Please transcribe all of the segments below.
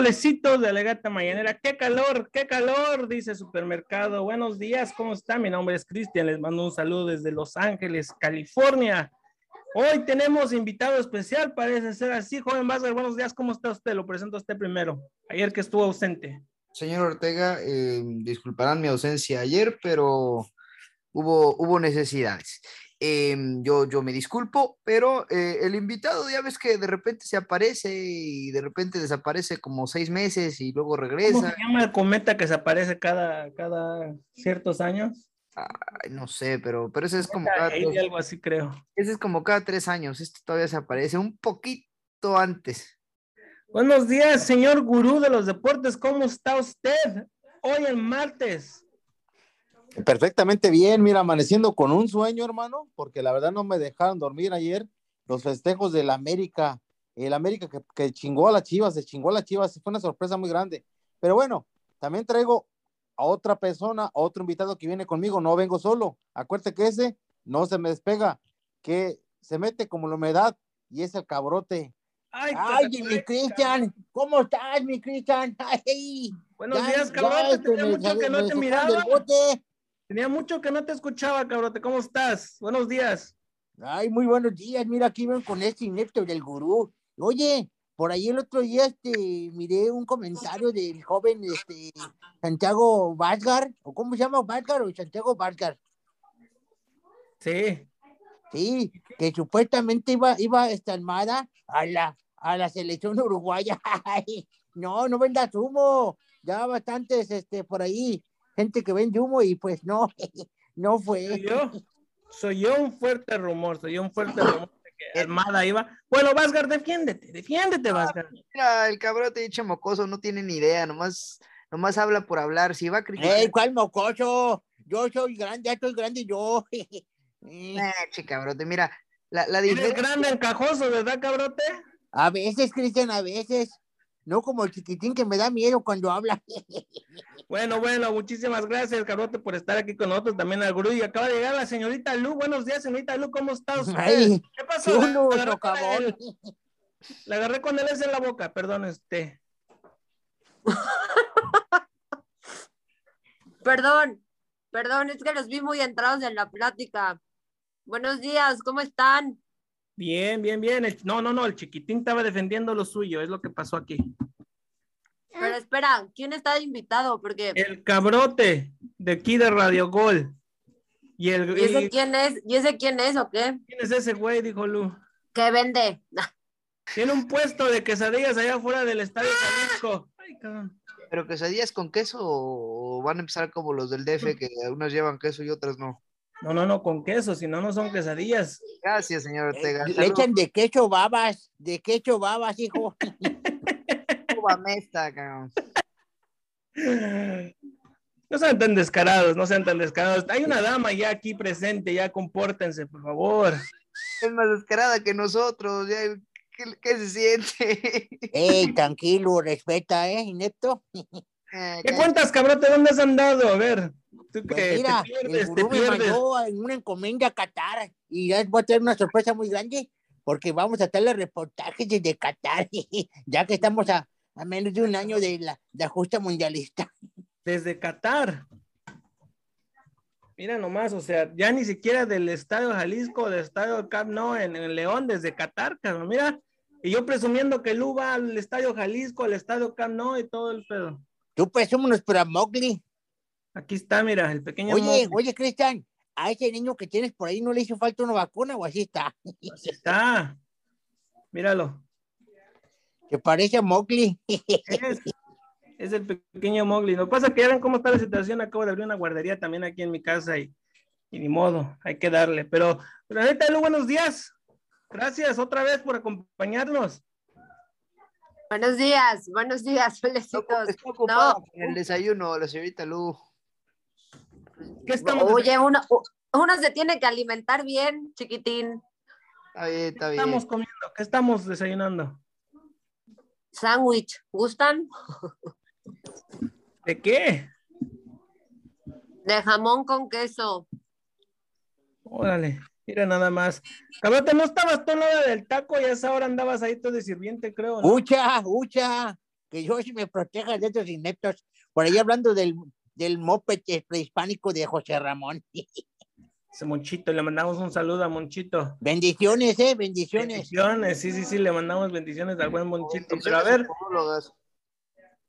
Solecitos de Legata Mañanera. Qué calor, qué calor, dice Supermercado. Buenos días, ¿cómo está? Mi nombre es Cristian, les mando un saludo desde Los Ángeles, California. Hoy tenemos invitado especial, parece ser así. Joven Vázquez, buenos días, ¿cómo está usted? Lo presento a usted primero. Ayer que estuvo ausente. Señor Ortega, eh, disculparán mi ausencia ayer, pero hubo, hubo necesidades. Em, yo, yo me disculpo, pero eh, el invitado ya ves que de repente se aparece y de repente desaparece como seis meses y luego regresa. ¿Cómo se llama el cometa que se aparece cada, cada ciertos años? Ay, no sé, pero, pero ese es como cada algo así creo. Ese es como cada tres años. Este todavía se aparece un poquito antes. Buenos días, señor gurú de los deportes. ¿Cómo está usted? Hoy el martes. Perfectamente bien, mira, amaneciendo con un sueño, hermano, porque la verdad no me dejaron dormir ayer. Los festejos del América, el América que, chingó a las Chivas, se chingó a las Chivas, fue una sorpresa muy grande. Pero bueno, también traigo a otra persona, a otro invitado que viene conmigo, no vengo solo. Acuérdate que ese no se me despega, que se mete como la humedad y es el cabrote. Ay, mi Cristian, ¿cómo estás, mi Cristian? Buenos días, cabrote, tenía mucho que no te miraba. Tenía mucho que no te escuchaba, cabrote, ¿cómo estás? Buenos días. Ay, muy buenos días, mira, aquí ven con este inepto del gurú. Oye, por ahí el otro día este, miré un comentario del joven este, Santiago Vázgar, o cómo se llama Vázgar o Santiago Vázgar. Sí. Sí, que supuestamente iba, iba esta armada a la, a la selección uruguaya. no, no vendas humo. Ya bastantes este, por ahí, gente que vende humo y pues no, no fue. Soy yo, soy yo un fuerte rumor, soy yo un fuerte rumor Armada iba. Bueno, Vázgar, defiéndete, defiéndete, Vázgar. Mira, el cabrón te dicho mocoso, no tiene ni idea, nomás, nomás habla por hablar. Si va a criticar. ¡Ey, cuál mocoso! Yo soy grande, ya estoy grande yo. eh, che, cabrote, mira, la, la diferencia. grande encajoso, ¿verdad, cabrote? A veces, Cristian, a veces. No como el chiquitín que me da miedo cuando habla. Bueno, bueno, muchísimas gracias, Carote, por estar aquí con nosotros. También al gurú. Y acaba de llegar la señorita Lu. Buenos días, señorita Lu, ¿cómo está usted? ¿Qué pasó? la, agarré con el S en la boca, perdón, este. perdón, perdón, es que los vi muy entrados en la plática. Buenos días, ¿cómo están? Bien, bien, bien. no, no, no, el chiquitín estaba defendiendo lo suyo, es lo que pasó aquí. Pero espera, ¿quién está invitado? Porque... El cabrote de aquí de Radio Gol. ¿Y, el, ese quién es? ¿Y ese quién es o qué? ¿Quién es ese güey? Dijo Lu. ¿Qué vende? Tiene un puesto de quesadillas allá afuera del Estadio Jalisco. Ay, cabrón. ¿Pero quesadillas con queso o van a empezar como los del DF que unas llevan queso y otras no? No, no, no, con queso, si no, no son quesadillas. Gracias, señor Ortega. Le echan de queso babas, de queso babas, hijo. No sean tan descarados, no sean tan descarados. Hay una dama ya aquí presente, ya compórtense, por favor. Es más descarada que nosotros, ¿qué, se siente? Ey, tranquilo, respeta, ¿eh, inepto? Eh, ¿Qué cuentas, cabrón? ¿Dónde has andado? A ver. Tú pues mira, el gurú me mandó en una encomienda a Qatar y ya voy a tener una sorpresa muy grande porque vamos a hacerle reportajes desde Qatar, ya que estamos a, a, menos de un año de la de justa mundialista. Desde Qatar. Mira nomás, o sea, ya ni siquiera del Estadio Jalisco, del Estadio Camp No en, en León, desde Qatar, cabrón, mira. Y yo presumiendo que Lu va al Estadio Jalisco, al Estadio Camp Nou y todo el pedo. Tú presúmenos para Mowgli. Aquí está, mira, el pequeño. Oye, oye, Cristian, a ese niño que tienes por ahí no le hizo falta una vacuna o así está. Así está. Míralo. Que parece a Mowgli. Es, el pequeño Mowgli. Lo que pasa es que ya ven cómo está la situación. Acabo de abrir una guardería también aquí en mi casa y, ni modo, hay que darle. Pero, pero ahorita, buenos días. Gracias otra vez por acompañarnos. Buenos días, buenos días, felicitos. No, el desayuno, la señorita Lu. ¿Qué estamos Oye, uno, uno se tiene que alimentar bien, chiquitín. Está bien, está bien. ¿Qué estamos comiendo? ¿Qué estamos desayunando? Sándwich, ¿gustan? ¿De qué? De jamón con queso. Órale, mira nada más. Cabrote, ¿no estabas tú en la del taco y a esa hora andabas ahí todo de sirviente, creo? ¿no? ¡Ucha, ucha! que Dios me proteja de estos ineptos. Por ahí hablando del, del moped eh, prehispánico de José Ramón. Ese Monchito, le mandamos un saludo a Monchito. Bendiciones, eh, bendiciones. Bendiciones, sí, sí, sí, le mandamos bendiciones al buen Monchito. Pero a ver,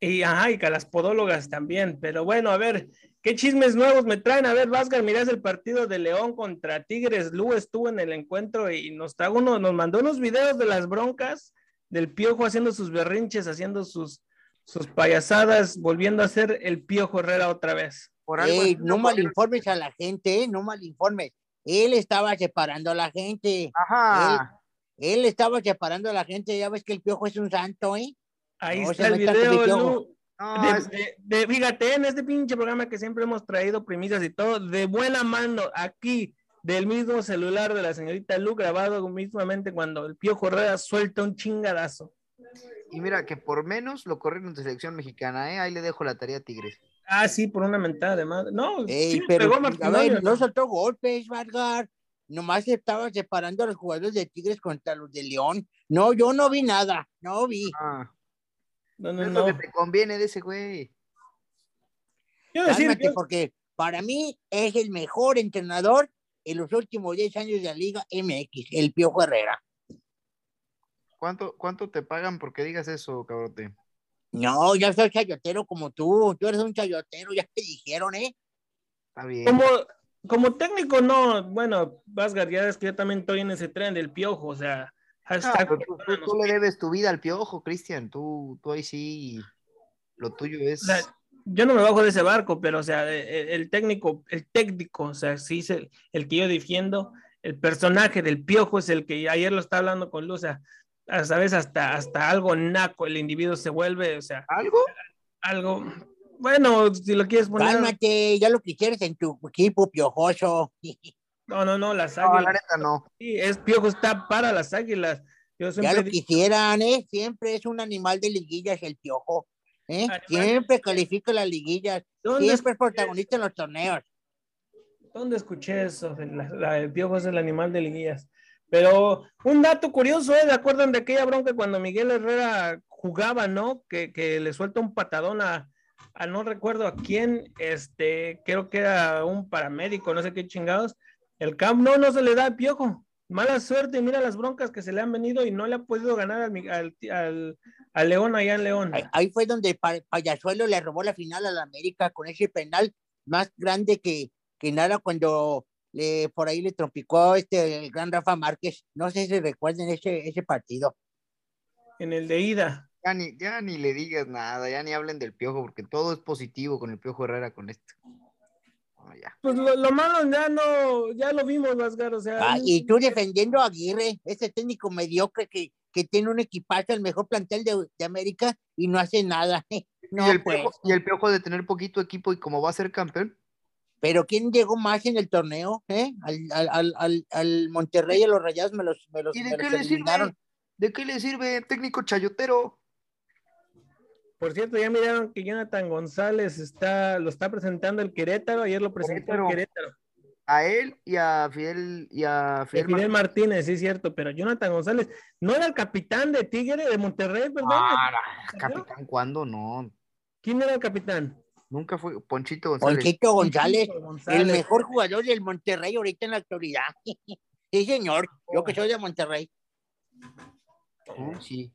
y ajá, y a las podólogas también. Pero bueno, a ver, ¿qué chismes nuevos me traen? A ver, Vázquez, mirás el partido de León contra Tigres. Lu estuvo en el encuentro y nos trajo uno, nos mandó unos videos de las broncas del piojo haciendo sus berrinches, haciendo sus, sus payasadas, volviendo a ser el piojo Herrera otra vez. Ey, no malinformes a la gente, ¿eh? no malinformes. Él estaba separando a la gente. Ajá. Él, él estaba separando a la gente. Ya ves que el piojo es un santo, ¿eh? Ahí No, está el video. Lu. No, De- es- de- de- fíjate, en este pinche programa que siempre hemos traído premisas y todo, de buena mano, aquí, del mismo celular de la señorita Lu, grabado mismamente cuando el Piojo Herrera suelta un chingadazo. y mira que por menos lo corrieron de selección mexicana, ¿eh? Ahí le dejo la tarea a Tigres. Ah, sí, por una mentada de madre. No, Ey, sí pero, pegó a ver, no soltó golpes, Vargas. Nomás estaba separando a los jugadores de Tigres contra los de León. No, yo no vi nada, no vi. Ah, No, no, es no. lo que te conviene de ese güey. Quiero decir, yo- porque para mí es el mejor entrenador en los últimos 10 años de la Liga MX, el Piojo Herrera. ¿Cuánto, ¿Cuánto te pagan porque digas eso, cabrote? No, yo soy chayotero como tú. Tú eres un chayotero, ya te dijeron, ¿eh? Está bien. como, como técnico, no, bueno, Vázquez, ya es que yo también estoy en ese tren del Piojo, o sea, hashtag pero tú, tú- tú le debes tu vida al piojo, Cristian. Tú, tú ahí sí, lo tuyo es. O sea, yo no me bajo de ese barco, pero o sea, e- e- el, técnico, el técnico, o sea, sí es el, el que yo defiendo, el personaje del piojo es el que ayer lo estaba hablando con Luz, o sea, a- sabes, hasta, hasta algo naco el individuo se vuelve, o sea, ¿Algo? algo, bueno, si lo quieres poner, Cálmate, ya lo quisieras en tu equipo piojoso. no, no, no, las No, la águilas, neta no. sí, es piojo, está para las águilas, yo Ya lo digo, quisieran, ¿eh? Siempre es un animal de liguillas el piojo. ¿eh? Siempre califica las liguillas. ¿dónde, Siempre es protagonista en los torneos. ¿Dónde escuché eso? La- la- el piojo es el animal de liguillas. Pero un dato curioso, ¿eh? ¿De acuerdan de aquella bronca cuando Miguel Herrera jugaba, ¿no? Que, que le suelta un patadón a, a no recuerdo a quién, este, creo que era un paramédico, no sé qué chingados. El Camp no, no se le da al piojo. Mala suerte, mira las broncas que se le han venido y no le ha podido ganar al, al, al- al León allá en León. Ahí, ahí fue donde Pa- Payasuelo le robó la final a la América con ese penal más grande que, que nada cuando le, por ahí le trompicó este, el gran Rafa Márquez. No sé si recuerden ese, ese partido. En el de ida. Ya ni, ya ni le digas nada, ya ni hablen del piojo, porque todo es positivo con el piojo Herrera con esto. Ya. Pues lo, lo malo ya no, ya lo vimos, Vasgar, o sea. Ah, y tú defendiendo a Aguirre, ese técnico mediocre que, que tiene un equipazo, el mejor plantel de, de América y no hace nada. No, y, el pues. piojo, y el piojo de tener poquito equipo y como va a ser campeón, Pero ¿quién llegó más en el torneo? ¿Eh? Al, al, al, al, Monterrey y a los Rayados me los, me los, ¿y me de qué los le eliminaron. sirve? ¿De qué le sirve técnico chayotero? Por cierto, ya miraron que Jonathan González está, lo está presentando el Querétaro, ayer lo presentó el Querétaro. A él y a Fidel y a De Fidel, Fidel Mar- Martínez, sí es cierto, pero Jonathan González no era el capitán de Tigre de Monterrey, perdón. Ah, capitán, ¿cuándo? No, ¿Quién era el capitán? nunca fue Ponchito González. Ponchito González, Ponchito el González. mejor jugador del Monterrey ahorita en la actualidad. sí, señor, yo que soy de Monterrey. Uh, sí.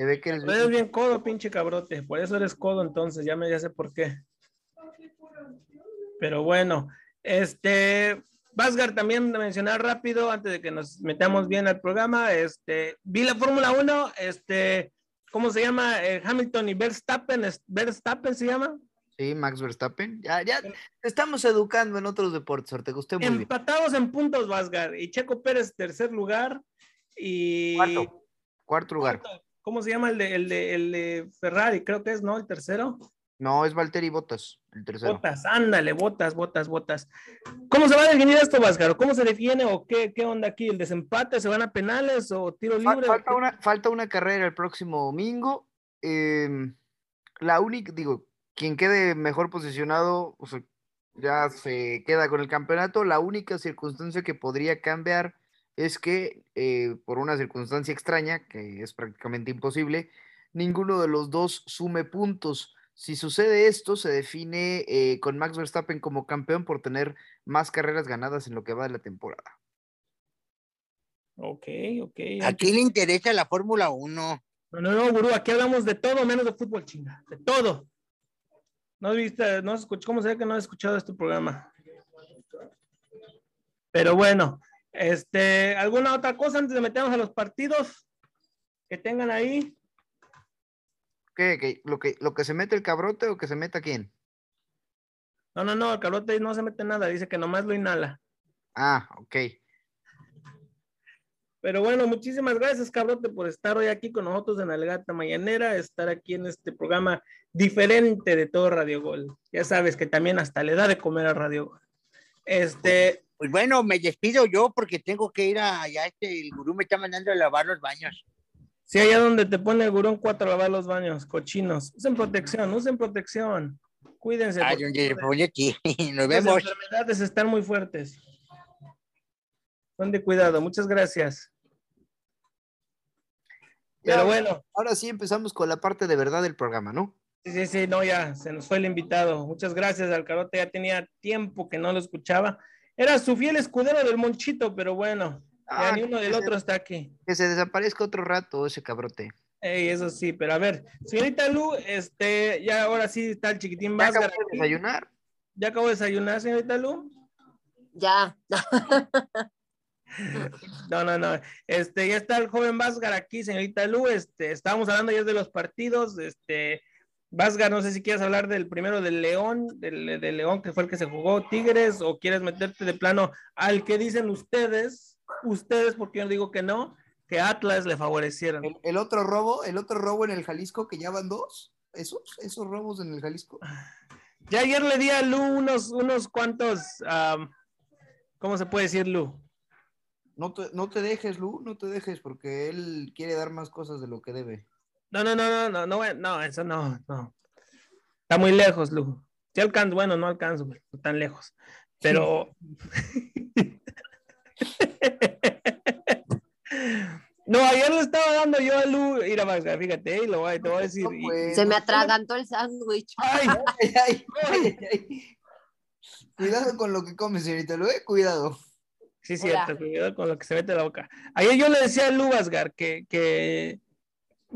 Se ve que eres bien codo, pinche cabrote. Por eso eres codo, entonces, ya me ya sé por qué. Pero bueno, este, Vasgar también mencionar rápido, antes de que nos metamos bien al programa, este, vi la Fórmula 1, este, ¿cómo se llama? Eh, Hamilton y Verstappen, Verstappen se llama. Sí, Max Verstappen. Ya, ya estamos educando en otros deportes, te gusté muy bien. Empatados en puntos, Vasgar, y Checo Pérez, tercer lugar, y... Cuarto, cuarto lugar. ¿Cómo se llama el de, el de, el de Ferrari? Creo que es, ¿no? El tercero. No, es Valtteri Bottas, el tercero. Botas, ándale, botas, botas, botas. ¿Cómo se va a definir esto, Vázquez? ¿Cómo se define o qué, qué onda aquí? ¿El desempate? ¿Se van a penales o tiro libre? falta, una, falta una carrera el próximo domingo. em, la única, digo, quien quede mejor posicionado o sea, ya se queda con el campeonato. La única circunstancia que podría cambiar es que, eh, por una circunstancia extraña, que es prácticamente imposible, ninguno de los dos sume puntos. Si sucede esto, se define eh, con Max Verstappen como campeón por tener más carreras ganadas en lo que va de la temporada. Ok, ok. ¿A quién le interesa la Fórmula 1? No, no, no, gurú, aquí hablamos de todo menos de fútbol, chinga. De todo. No viste, no escuché, ¿cómo se ve que no has escuchado este programa? Pero bueno, este, ¿alguna otra cosa antes de meternos a los partidos que tengan ahí? ¿Qué? ¿Qué? ¿Lo, que, ¿Lo que se mete el cabrote o que se meta quién? No, no, no, el cabrote no se mete nada, dice que nomás lo inhala. Ah, ok. Pero bueno, muchísimas gracias, cabrote, por estar hoy aquí con nosotros en Algata Mañanera, estar aquí en este programa diferente de todo Radio Gol. Ya sabes que también hasta le da de comer a Radio Gol. Este, Pues bueno, me despido yo porque tengo que ir a allá, este, el gurú me está mandando a lavar los baños. sí, allá donde te pone el gurón cuatro a lavar los baños, cochinos. Usen protección, usen protección. Cuídense. Ay, donde pone aquí. Nos las vemos. enfermedades están muy fuertes. Son de cuidado. Muchas gracias. Ya, Pero bueno, Ahora sí empezamos con la parte de verdad del programa, ¿no? sí, sí, sí, no, ya se nos fue el invitado. Muchas gracias, Alcarote. Ya tenía tiempo que no lo escuchaba. Era su fiel escudero del Monchito, pero bueno, ya Ah, ni uno del se- otro está aquí. Que se desaparezca otro rato ese cabrote. Ey, eso sí, pero a ver, señorita Lu, este, ya ahora sí está el chiquitín ¿Ya Vázquez. acabó de desayunar? ¿Ya acabó de desayunar, señorita Lu? Ya. No, no, no. Este, ya está el joven Vázgar aquí, señorita Lu. Este, estábamos hablando ya de los partidos. Este, Vázgar, no sé si quieres hablar del primero del León, del, del León que fue el que se jugó Tigres, o quieres meterte de plano al que dicen ustedes, ustedes, porque yo digo que no, que Atlas le favorecieron. El, el otro robo, el otro robo en el Jalisco, que ya van dos. ¿Esos? ¿Esos robos en el Jalisco? Ya ayer le di a Lu unos, unos cuantos, am, ¿cómo se puede decir, Lu? No te, no te dejes, Lu, no te dejes, porque él quiere dar más cosas de lo que debe. No, no, no, no, no, no, no, eso no, no. Está muy lejos, Lu. Sí alcanzo, bueno, no alcanzo, güey, no tan lejos. Pero. no, ayer le estaba dando yo a Lu, ir a Vázquez, fíjate, y lo voy, te voy a decir. No, y- pues, Se me atragantó el sándwich. Ay, ay, ay, ay, ay. Cuidado con lo que comes, señorita Lu, eh, cuidado. sí, Hola. cierto, cuidado con lo que se mete en la boca. Ayer yo le decía a Lu Vázquez que, que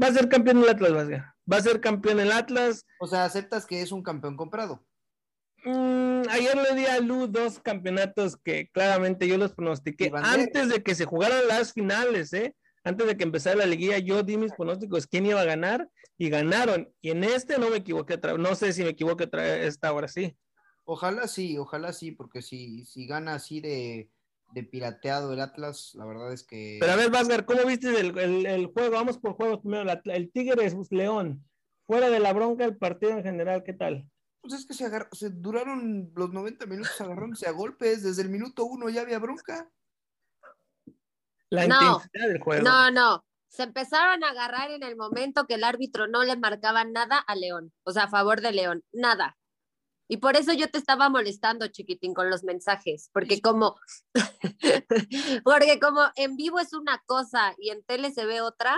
va a ser campeón el Atlas. Va a ser campeón el Atlas. O sea, aceptas que es un campeón comprado. Mm, ayer le di a Lu dos campeonatos que claramente yo los pronostiqué antes de que se jugaran las finales, ¿eh? Antes de que empezara la liguilla, yo di mis pronósticos quién iba a ganar y ganaron. Y en este no me equivoqué No sé si me equivoqué otra vez esta hora sí. Ojalá sí, ojalá sí, porque si, si gana así de, de pirateado el Atlas, la verdad es que. Pero a ver, Vázquez, ¿cómo viste el, el- el juego? Vamos por juegos primero. La- el Tigres León. Fuera de la bronca, el partido en general, ¿qué tal? Pues es que se, agar- se duraron los 90 minutos agarrándose a golpes. Desde el minuto uno ya había bronca. La No, intensidad del juego. No, no. Se empezaron a agarrar en el momento que el árbitro no le marcaba nada a León, o sea, a favor de León, nada. Y por eso yo te estaba molestando, chiquitín, con los mensajes, porque como, porque como en vivo es una cosa y en tele se ve otra,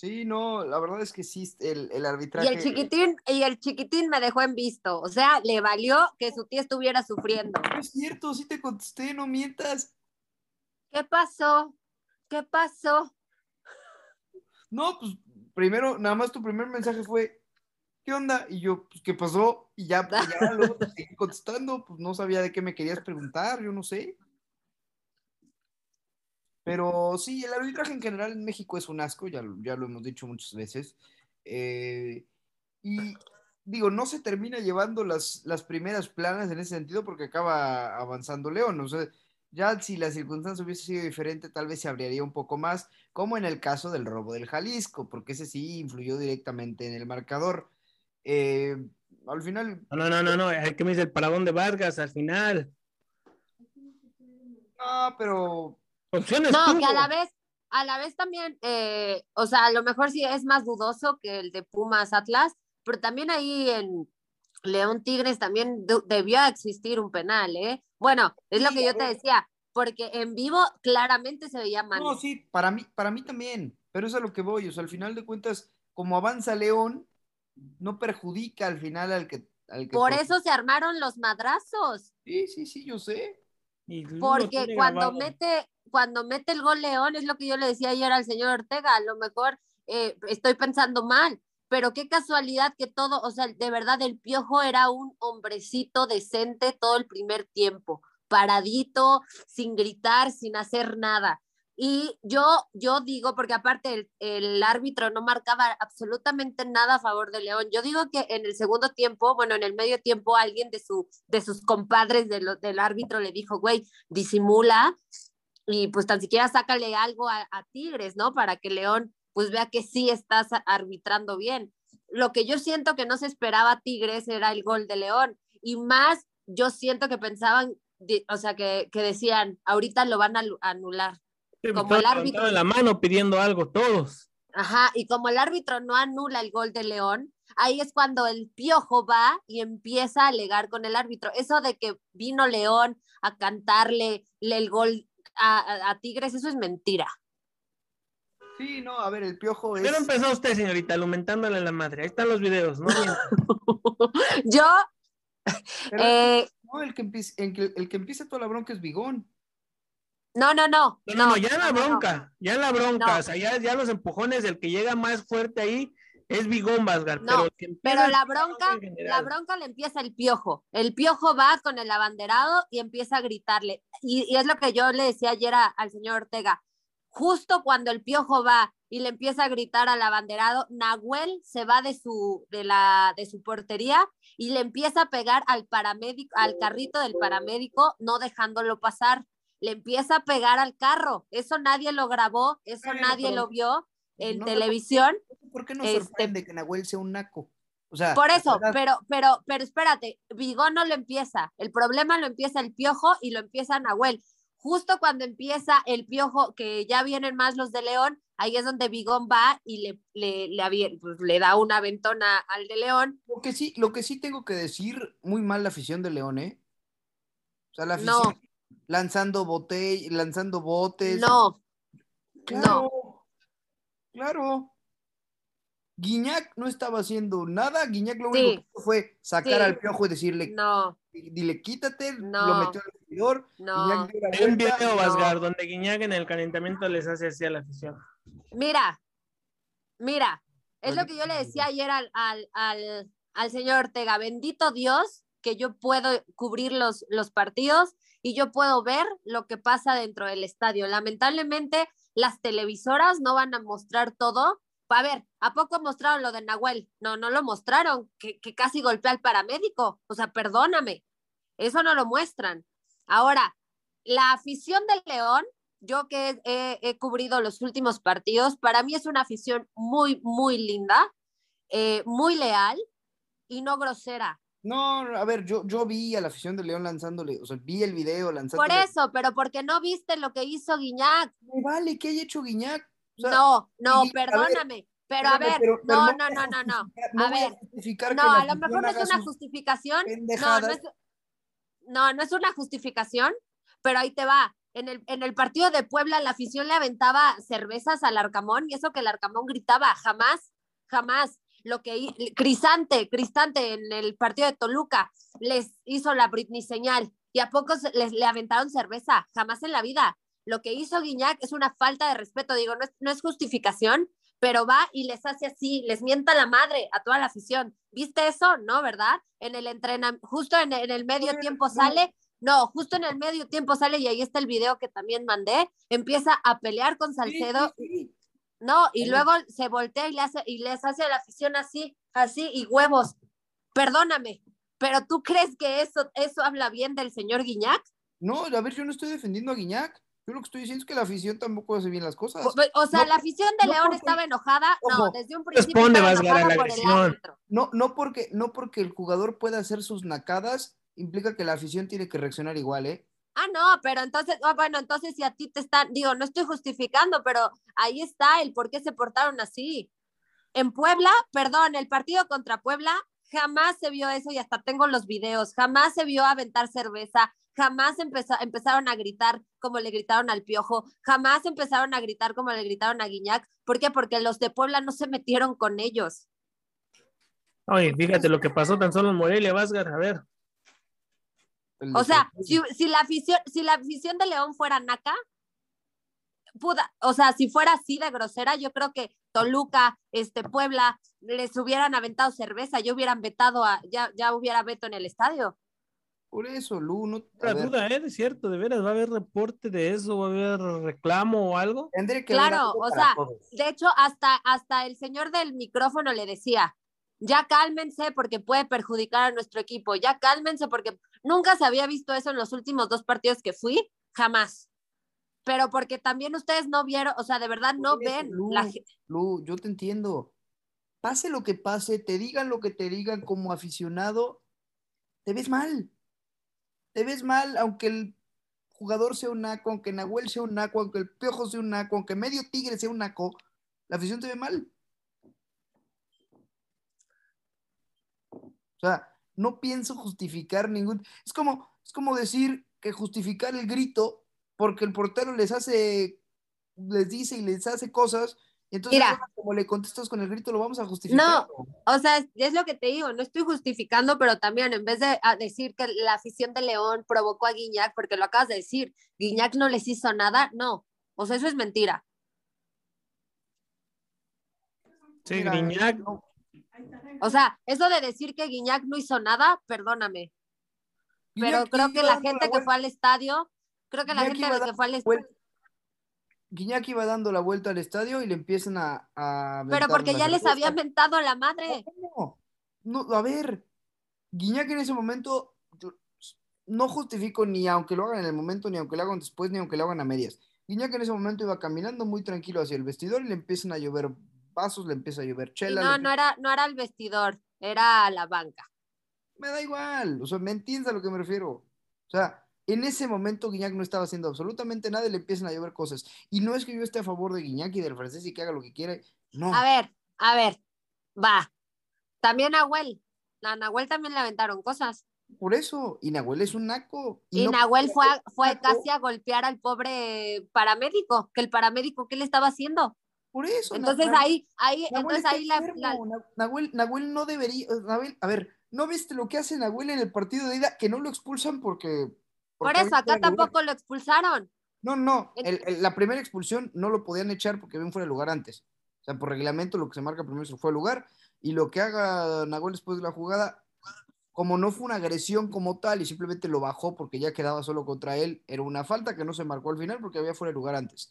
Sí, no, la verdad es que sí, el, el y arbitraje. el chiquitín, y el chiquitín me dejó en visto, o sea, le valió que su tía estuviera sufriendo. No es cierto, sí te contesté, no mientas. ¿Qué pasó? ¿Qué pasó? No, pues primero, nada más tu primer mensaje fue, ¿qué onda? Y yo, pues, ¿qué pasó? Y ya, pues, ya luego te seguí contestando, pues no sabía de qué me querías preguntar, yo no sé. Pero sí, el arbitraje en general en México es un asco, ya, lo- ya lo hemos dicho muchas veces. Eh, y digo, no se termina llevando las, las primeras planas en ese sentido porque acaba avanzando León. O sea, ya si la circunstancia hubiese sido diferente, tal vez se abriría un poco más, como en el caso del robo del Jalisco, porque ese sí influyó directamente en el marcador. Eh, al final, No, no, no, no. El que me dice el paradón de Vargas al final. no, pero Opciones No, que a la vez, a la vez también, eh, o sea, a lo mejor sí es más dudoso que el de Pumas Atlas, pero también ahí en León Tigres también de- debió existir un penal, ¿eh? Bueno, es lo que yo te decía, porque en vivo claramente se veía mal. No, sí, para mí, para mí también. pero es a lo que voy, o sea, al final de cuentas, como avanza León, no perjudica al final al que... Al que Por eso se armaron los madrazos. Sí, sí, sí, yo sé. Porque cuando grabado. mete, cuando mete el gol León, es lo que yo le decía ayer al señor Ortega, a lo mejor eh, estoy pensando mal, pero qué casualidad que todo, o sea, de verdad el piojo era un hombrecito decente todo el primer tiempo, paradito, sin gritar, sin hacer nada. Y yo, yo digo, porque aparte el, el árbitro no marcaba absolutamente nada a favor de León. Yo digo que en el segundo tiempo, bueno, en el medio tiempo, alguien de, su, de sus compadres de del árbitro le dijo, güey, disimula y pues tan siquiera sácale algo a, a Tigres, ¿no? Para que León pues vea que sí estás arbitrando bien. Lo que yo siento que no se esperaba Tigres era el gol de León y más yo siento que pensaban, o sea, que, que decían, ahorita lo van a anular. Sí, como el árbitro. levantaron la mano pidiendo algo, todos. Ajá, y como el árbitro no anula el gol de León, ahí es cuando el piojo va y empieza a alegar con el árbitro. Eso de que vino León a cantarle le- el gol a, a- a Tigres, eso es mentira. Sí, no, a ver, el piojo es... Pero empezó usted, señorita, alumentándole a la madre. Ahí están los videos, ¿no? Yo, pero- eh, no, el que, empieza, el, que, el que empieza toda la bronca es Bigón. No, no, no. No, no, no, ya en la bronca, ya en la bronca, o sea, ya, ya los empujones, el que llega más fuerte ahí es Bigón Vasgar, No, pero, el que empieza Pero la bronca, la bronca le empieza el piojo. El piojo va con el abanderado y empieza a gritarle. Y, y es lo que yo le decía ayer a- al señor Ortega. Justo cuando el piojo va y le empieza a gritar al abanderado, Nahuel se va de su, de la, de su portería y le empieza a pegar al paramédico, al carrito del paramédico, no dejándolo pasar. Le empieza a pegar al carro. Eso nadie lo grabó, eso nadie lo vio en no sé por- televisión. ¿Por qué no Este- sorprende que Nahuel sea un naco? O sea, Por eso, verdad, pero, pero, pero espérate, Vigón no lo empieza. El problema lo empieza el piojo y lo empieza Nahuel. Justo cuando empieza el piojo, que ya vienen más los de León, ahí es donde Vigón va y le, le, pues, le da una ventona al de León. Lo que sí, lo que sí tengo que decir, muy mal la afición de León, ¿eh? O sea, la No. Lanzando bote, lanzando botes. No, Claro, claro. Guiñac no estaba haciendo nada. Guiñac lo único Sí. que hizo fue sacar Sí. al piojo y decirle, no, dile, quítate, No. lo metió al vestidor. no. Hay un no. Vasgar, donde Guiñac en el calentamiento les hace así a la afición. Mira, mira, es lo que yo le decía ayer al, al, al, al señor Ortega, bendito Dios que yo puedo cubrir los, los partidos y yo puedo ver lo que pasa dentro del estadio. Lamentablemente, las televisoras no van a mostrar todo. A ver, ¿a poco mostraron lo de Nahuel? No, no lo mostraron, que, que casi golpea al paramédico. O sea, perdóname, eso no lo muestran. Ahora, la afición del León yo que he, cubrido los últimos partidos, para mí es una afición muy, muy linda, eh, muy leal y no grosera. No, a ver, yo, yo vi a la afición de León lanzándole, o sea, vi el video lanzándole. Por eso, pero porque no viste lo que hizo Guiñac. Me vale que haya hecho Guiñac. O sea, no, no, y- a ver, perdóname. Pero a ver, pero- pero no, no, no, no, no. A ver, No, a lo mejor no es una justificación. No, no es, no, no es una justificación, pero ahí te va. En el, en el partido de Puebla, la afición le aventaba cervezas al Arcamón y eso que el Arcamón gritaba, jamás, jamás. Lo que Crisante, Cristante en el partido de Toluca les hizo la Britney señal y a pocos les le aventaron cerveza, jamás en la vida. Lo que hizo Guiñac es una falta de respeto, digo, no es, no es justificación, pero va y les hace así, les mienta la madre a toda la afición. ¿Viste eso? No, ¿verdad? En el entrenamiento, justo en, en el medio tiempo sale, no, justo en el medio tiempo sale y ahí está el video que también mandé, empieza a pelear con Sí, Salcedo, sí, sí. No, y luego se voltea y, le hace, y les hace a la afición así, así, y huevos. Perdóname, pero ¿tú crees que eso, eso habla bien del señor Guiñac? No, a ver, yo no estoy defendiendo a Guiñac. Yo lo que estoy diciendo es que la afición tampoco hace bien las cosas. O, o sea, No, la afición de no León porque- estaba enojada, no, desde un principio responde, Vasgar, a la por el agresión. No, no porque, no porque el jugador pueda hacer sus nacadas, implica que la afición tiene que reaccionar igual, ¿eh? Ah, no, pero entonces, ah, bueno, entonces si a ti te están, digo, no estoy justificando, pero ahí está el por qué se portaron así. En Puebla, perdón, el partido contra Puebla, jamás se vio eso y hasta tengo los videos, jamás se vio aventar cerveza, jamás empeza- empezaron a gritar como le gritaron al Piojo, jamás empezaron a gritar como le gritaron a Guiñac. ¿Por qué? Porque los de Puebla no se metieron con ellos. Oye, fíjate lo que pasó tan solo en Morelia, Vázquez, a ver. O sea, si, si la afición, si la afición de León fuera naca, puda, o sea, si fuera así de grosera, yo creo que Toluca, este Puebla, les hubieran aventado cerveza, yo hubieran vetado a, ya, ya hubiera veto en el estadio. Por eso, Lu, no. La duda, ¿eh? Es cierto, de veras, ¿va a haber reporte de eso? ¿Va a haber reclamo o algo? que Claro, algo o sea, todos. De hecho, hasta, hasta el señor del micrófono le decía, ya cálmense porque puede perjudicar a nuestro equipo, ya cálmense porque nunca se había visto eso en los últimos dos partidos que fui, jamás. Pero porque también ustedes no vieron, o sea, de verdad no ven. Lu, la Lu, yo te entiendo. Pase lo que pase, te digan lo que te digan como aficionado, te ves mal. Te ves mal, aunque el jugador sea un naco, aunque Nahuel sea un naco, aunque el Piojo sea un naco, aunque medio Tigre sea un naco, la afición te ve mal. O sea, no pienso justificar ningún. Es como, es como decir que justificar el grito porque el portero les hace, les dice y les hace cosas, y entonces Mira. como le contestas con el grito, lo vamos a justificar. O sea, es, es lo que te digo, no estoy justificando, pero también en vez de a decir que la afición de León provocó a Guiñac, porque lo acabas de decir, Guiñac no les hizo nada, no. O sea, eso es mentira. Sí, Mira, no, O sea, eso de decir que Guiñac no hizo nada, perdóname. Pero creo que la gente que fue al estadio, creo que la Guiñac gente iba que fue al estadio, Guiñac iba dando la vuelta al estadio y le empiezan a. a pero porque ya les había mentado la madre. No, no, a ver, Guiñac en ese momento yo no justifico ni aunque lo hagan en el momento, ni aunque lo hagan después, ni aunque lo hagan a medias. Guiñac en ese momento iba caminando muy tranquilo hacia el vestidor y le empiezan a llover vasos, le empieza a llover Y chela. no, le no era, no era el vestidor, era la banca. Me da igual, o sea, me entiendes a lo que me refiero. O sea, en ese momento Guiñac no estaba haciendo absolutamente nada y le empiezan a llover cosas. Y no es que yo esté a favor de Guiñac y del francés y que haga lo que quiera. No. A ver, a ver, va. También a Nahuel. A Nahuel también le aventaron cosas. Por eso, y Nahuel es un naco. Y, no Nahuel fue, a- fue naco, casi a golpear al pobre paramédico, que el paramédico, ¿qué le estaba haciendo? Por eso. Entonces Nahuel- ahí, ahí, Nahuel entonces ahí la, Nahuel, Nahuel no debería. Nahuel, a ver, ¿no viste lo que hace Nahuel en el partido de ida? Que no lo expulsan porque. por eso acá tampoco lo expulsaron. No, no, el- el- la primera expulsión no lo podían echar porque ven fuera de lugar antes. O sea, por reglamento lo que se marca primero es que fue de lugar y lo que haga Nahuel después de la jugada, como no fue una agresión como tal y simplemente lo bajó porque ya quedaba solo contra él, era una falta que no se marcó al final porque había fuera de lugar antes.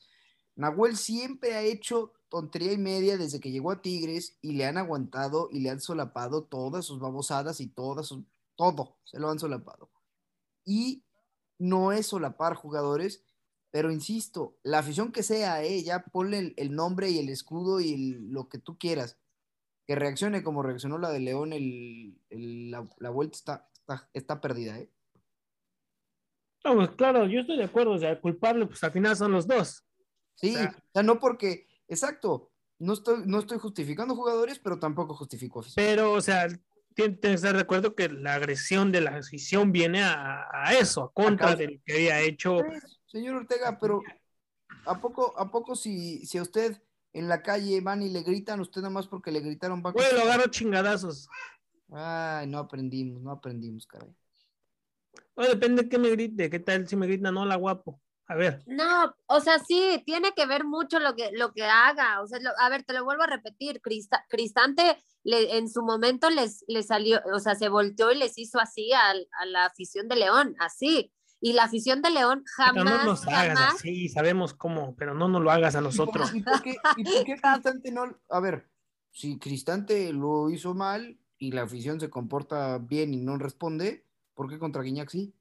Nahuel siempre ha hecho tontería y media desde que llegó a Tigres y le han aguantado y le han solapado todas sus babosadas y todas sus, todo, se lo han solapado. Y no es solapar jugadores, pero insisto, la afición que sea, eh, ya ponle el, nombre y el escudo y lo que tú quieras. Que reaccione como reaccionó la de León, la, vuelta está, está, está perdida, ¿eh? no, pues claro, yo estoy de acuerdo, o sea, culpable, pues al final son los dos. Sí, O sea- o sea, no porque, exacto, no estoy, no estoy justificando jugadores, pero tampoco justifico afición. Pero, o sea, tienen que estar de acuerdo que la agresión de la afición viene a, a eso, a contra causa- del que había hecho. Señor Ortega, pero ¿a poco, a poco si, si a usted en la calle van y le gritan, usted nada más porque le gritaron va lo agarro chingadazos. Ay, no aprendimos, no aprendimos, caray. O depende de qué me grite, qué tal si me gritan, hola guapo. A ver, No, o sea, sí, tiene que ver mucho lo que, lo que haga. O sea, lo- a ver, te lo vuelvo a repetir, Crista- Cristante le- en su momento les, les salió, o sea, se volteó y les hizo así al- a, la afición de León, así. Y la afición de León pero no jamás, nos hagas jamás, así, sabemos cómo, pero no nos lo hagas a ¿Y por- nosotros. ¿Y por qué, y por qué Cristante no? A ver, si Cristante lo hizo mal y la afición se comporta bien y no responde, ¿por qué contra Guiñac sí?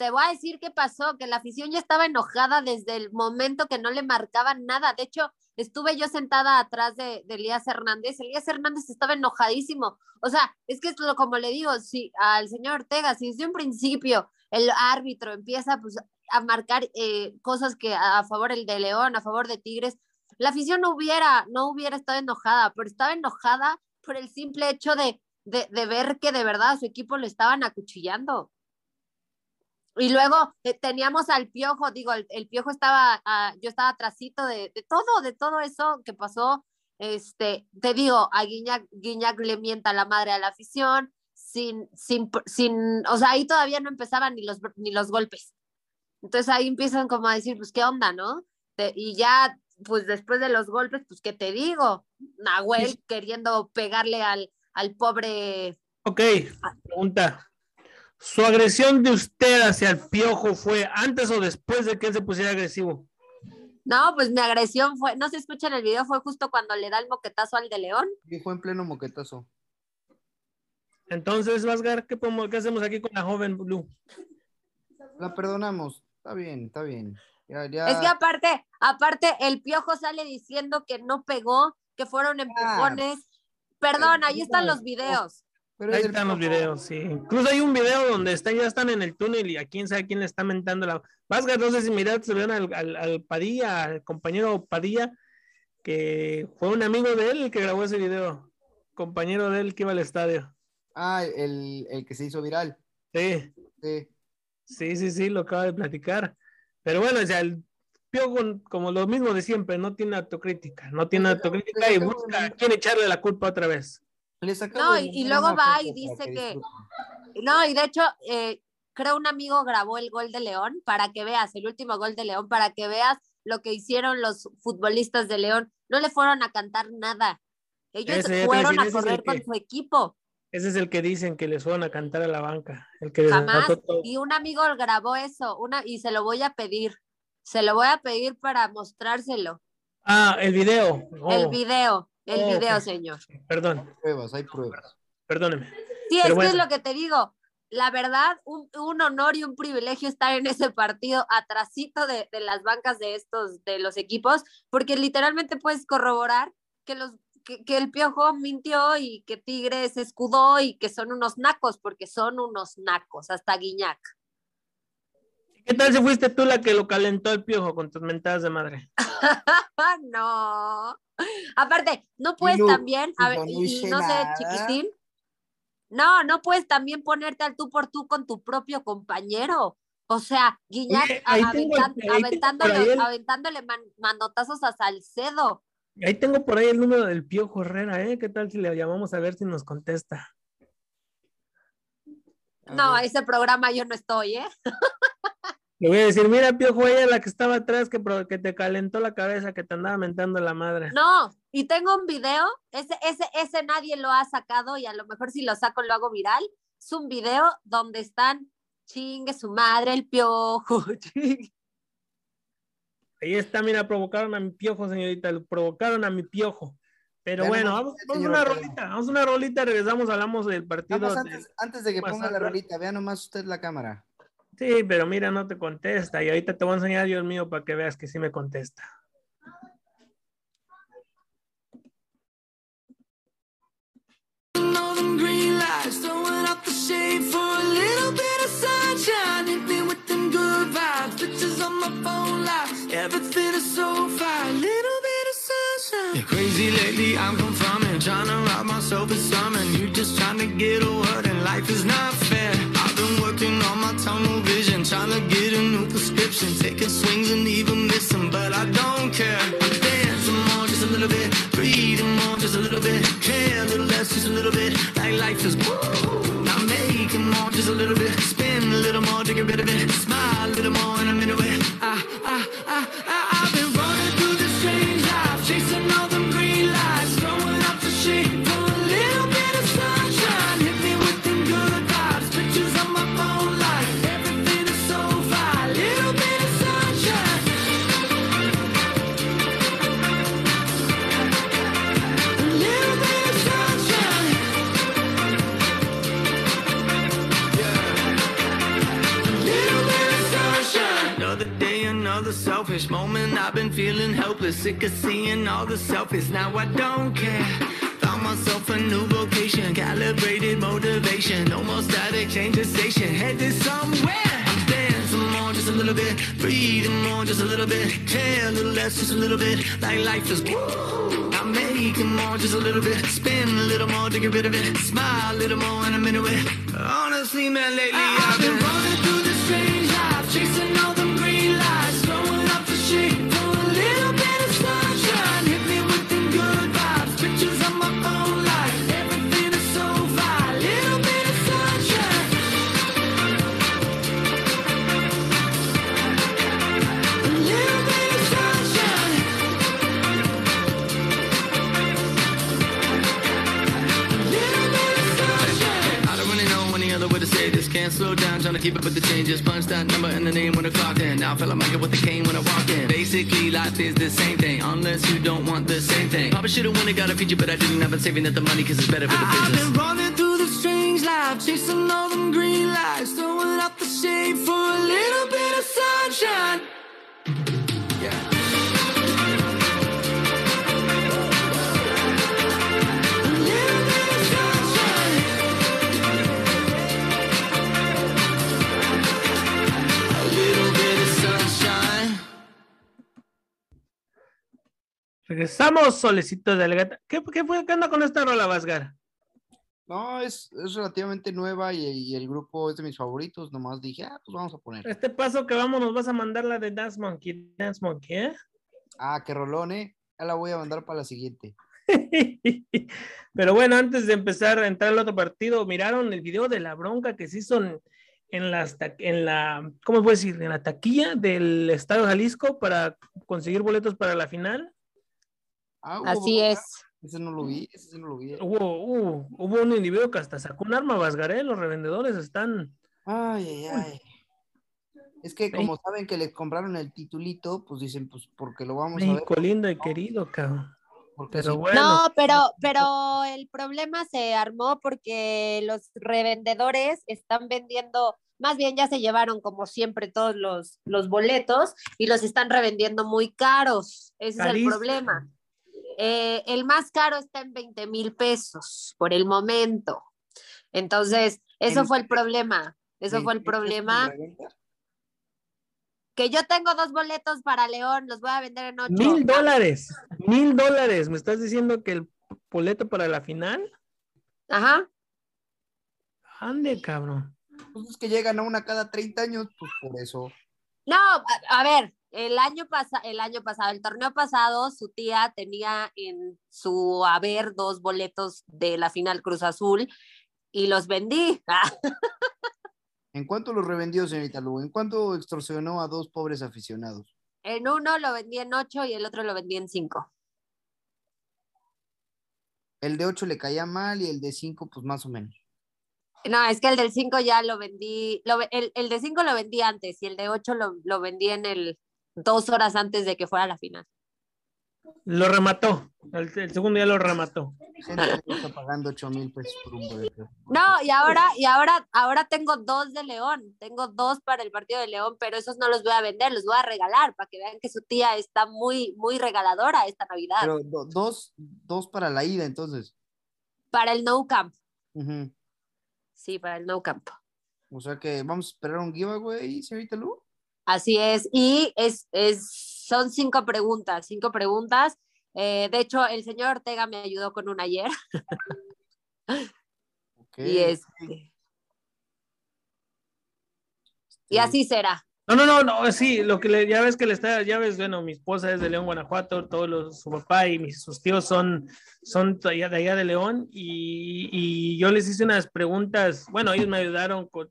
Te voy a decir qué pasó, que la afición ya estaba enojada desde el momento que no le marcaban nada. De hecho, estuve yo sentada atrás de, de Elías Hernández. Elías Hernández estaba enojadísimo. O sea, es que es lo, como le digo, si al señor Ortega, si desde un principio el árbitro empieza pues, a marcar eh, cosas que a, a favor el de León, a favor de Tigres, la afición no hubiera, no hubiera estado enojada, pero estaba enojada por el simple hecho de, de, de ver que de verdad a su equipo lo estaban acuchillando. Y luego eh, teníamos al piojo, digo, el, el piojo estaba, ah, yo estaba atrasito de, de todo, de todo eso que pasó. Este, te digo, a Guiñac, Guiñac le mienta la madre a la afición, sin, sin, sin, o sea, ahí todavía no empezaban ni los, ni los golpes. Entonces ahí empiezan como a decir, pues, ¿qué onda, no? Te- y ya, pues después de los golpes, pues, ¿qué te digo? Nahuel queriendo pegarle al, al pobre Ok, pregunta. ¿Su agresión de usted hacia el piojo fue antes o después de que él se pusiera agresivo? No, pues mi agresión fue, no se escucha en el video, fue justo cuando le da el moquetazo al de León. Y fue en pleno moquetazo. Entonces, Vasgar, ¿qué, podemos- qué hacemos aquí con la joven Blue? La perdonamos. Está bien, está bien. Ya, ya. Es que aparte, aparte, el piojo sale diciendo que no pegó, que fueron empujones. Perdón, ahí están los videos. Pero Ahí es están los videos, sí. Incluso hay un video donde están, ya están en el túnel y a quién sabe quién le está mentando la. Vasgar, no sé si miraste, se vieron al, al, al Padilla, al compañero Padilla, que fue un amigo de él el que grabó ese video. Compañero de él que iba al estadio. Ah, el, el que se hizo viral. Sí. Sí. Sí, sí, sí, lo acaba de platicar. Pero bueno, o sea, el Piojo, como lo mismo de siempre, no tiene autocrítica, no tiene autocrítica y busca a quién echarle la culpa otra vez. No, y- luego va y dice que-. No, y de hecho, eh, creo un amigo grabó el gol de León para que veas, el último gol de León, para que veas lo que hicieron los futbolistas de León. No le fueron a cantar nada. Ellos Ese, fueron decir, a correr con que- su equipo. Ese es el que dicen que les fueron a cantar a la banca, el que Jamás. todo. Y un amigo grabó eso, una, y se lo voy a pedir. Se lo voy a pedir para mostrárselo. Ah, el video. Oh, El video, el Oh, video, señor. Perdón, Pruebas, hay pruebas. perdóneme. Sí, es Pero que es bueno. lo que te digo. La verdad, un, un honor y un privilegio estar en ese partido atrasito de, de las bancas de estos, de los equipos, porque literalmente puedes corroborar que los que, que el Piojo mintió y que Tigre se escudó y que son unos nacos, porque son unos nacos, hasta Guiñac. ¿Qué tal si fuiste tú la que lo calentó el piojo con tus mentadas de madre? No. Aparte, no puedes no, también, a ver, no y, no sé, nada. chiquitín. No, no puedes también ponerte al tú por tú con tu propio compañero. O sea, Guiñac Oye, aventan- tengo aventándole, el- aventándole man- manotazos a Salcedo. Ahí tengo por ahí el número del piojo Herrera, ¿eh? ¿Qué tal si le llamamos a ver si nos contesta? A No, ver. ese programa yo no estoy, ¿eh? Le voy a decir, mira, piojo, ella la que estaba atrás, que, que te calentó la cabeza, que te andaba mentando la madre. No, y tengo un video, ese, ese, ese nadie lo ha sacado y a lo mejor si lo saco lo hago viral. Es un video donde están chingue su madre el piojo. chingue. Ahí está, mira, provocaron a mi piojo, señorita, lo provocaron a mi piojo. Pero bueno, vamos, vamos una rolita, vamos a una rolita, regresamos, hablamos del partido. Más de- antes, antes de que ponga la rolita, vea nomás usted la cámara. Sí, pero mira, no te contesta. Y ahorita te voy a enseñar yo el mío para que veas que sí me contesta. You're crazy lately, I'm confirming, trying to rob myself of something. You just trying to get a word, and life is not fair. Been working on my tunnel vision, trying to get a new prescription, taking swings and even missing, but I don't care. I'm dancing more, just a little bit, breathing more, just a little bit, care a little less, just a little bit, like life is woo. I'm making more, just a little bit, spin a little more to get rid of it, smile a little more, and I'm into it. I, I, I, I, I've been selfish moment. I've been feeling helpless, sick of seeing all the selfies. Now I don't care. Found myself a new vocation, calibrated motivation. No more static, change the station, headed somewhere. I'm dancing more, just a little bit. Breathing more, just a little bit. Care a little less, just a little bit. Like life is woo. I'm making more, just a little bit. Spin a little more to get rid of it. Smile a little more, and I'm into it. Honestly, man, lately I've been running through I clocked in. I feel like Michael with the cane when I walk in. Basically, life is the same thing, unless you don't want the same thing. Probably should've won it, got a feature, but I didn't. I've been saving up the money, cause it's better for the business. I've been running through the strange life, chasing all them green lights, Regresamos, solecito de Alegata. ¿Qué, qué, fue- qué onda con esta rola, Vasgar? No, es, es relativamente nueva y, y el grupo es de mis favoritos. Nomás dije, ah, pues vamos a poner. Este paso que vamos, nos vas a mandar la de Dance Monkey. Dance Monkey, ¿eh? Ah, qué rolón, ¿eh? Ya la voy a mandar para la siguiente. Pero bueno, antes de empezar a entrar al otro partido, ¿miraron el video de la bronca que se hizo en, en, ta- en la, ¿cómo puedo decir? En la taquilla del Estadio Jalisco para conseguir boletos para la final. Ah, Así es. Ese no lo vi, ese sí no lo vi. Hubo, hubo, hubo un individuo que hasta sacó un arma, Vasgaré, los revendedores están... Ay, ay, ay. Es que como saben que les compraron el titulito, pues dicen, pues porque lo vamos a ver. Lindo y querido, cabrón. Porque Pero bueno, No, pero, pero el problema se armó porque los revendedores están vendiendo, más bien ya se llevaron como siempre todos los, los boletos y los están revendiendo muy caros. Ese es el problema. Eh, el más caro está en 20 mil pesos por el momento. Entonces, eso ¿En fue el problema. Eso fue el 20 pesos problema. Que yo tengo dos boletos para León, los voy a vender en ocho. mil dólares, mil dólares. ¿Me estás diciendo que el boleto para la final? Ajá. Ande, cabrón. Pues es que llegan a una cada 30 años, pues por eso. No, a, a ver, el año, pasa, el año pasado, el torneo pasado, su tía tenía en su haber dos boletos de la final Cruz Azul y los vendí. ¿En cuánto los revendió, señorita Lu? ¿En cuánto extorsionó a dos pobres aficionados? En uno lo vendí en ocho y el otro lo vendí en cinco. El de 8 le caía mal y el de 5, pues más o menos. No, es que el del cinco ya lo vendí, lo ve- el, el de cinco lo vendí antes y el de ocho lo, lo vendí en el dos horas antes de que fuera la final. Lo remató. El, el segundo ya lo remató. Gente que está pagando 8 mil pesos por un boleto. No, y ahora, y ahora, ahora tengo dos de León, tengo dos para el partido de León, pero esos no los voy a vender, los voy a regalar para que vean que su tía está muy, muy regaladora esta Navidad. Pero do- dos, dos para la ida, entonces. Para el No Camp. Sí, para el No Camp. O sea que vamos a esperar un giveaway, señorita Lu. Así es, y es, es, son cinco preguntas, cinco preguntas. Eh, de hecho, el señor Ortega me ayudó con una ayer y este. Y así será. No, no, no, no, sí, lo que le, ya ves que le está, ya ves, bueno, mi esposa es de León, Guanajuato, todos los, su papá y mis, sus tíos son, son de allá de, León y, y yo les hice unas preguntas, bueno, ellos me ayudaron con,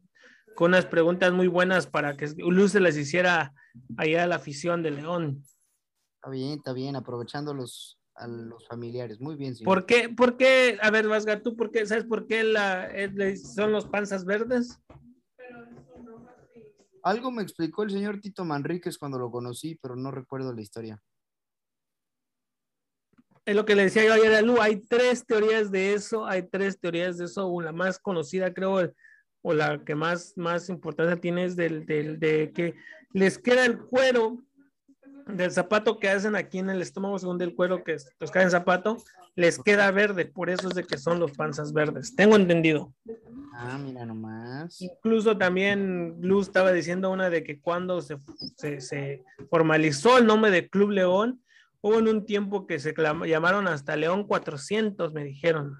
con unas preguntas muy buenas para que Luz se las hiciera allá a la afición de León. Está bien, está bien, aprovechando los, a los familiares. Muy bien, señor. ¿Por qué, por qué, a ver, Vasga, tú, por qué, sabes por qué la, le- son los panzas verdes? Algo me explicó el señor Tito Manríquez cuando lo conocí, pero no recuerdo la historia. Es lo que le decía yo ayer a Lu, hay tres teorías de eso, hay tres teorías de eso, la más conocida creo, o la que más, más importancia tiene es del, del- de que les queda el cuero del zapato que hacen aquí en el estómago, según del cuero que los cae en zapato, les queda verde, por eso es de que son los panzas verdes, tengo entendido. Ah, mira nomás. Incluso también Luz estaba diciendo una de que cuando se, se- se formalizó el nombre de Club León, hubo en un tiempo que se llamaron hasta León 400, me dijeron.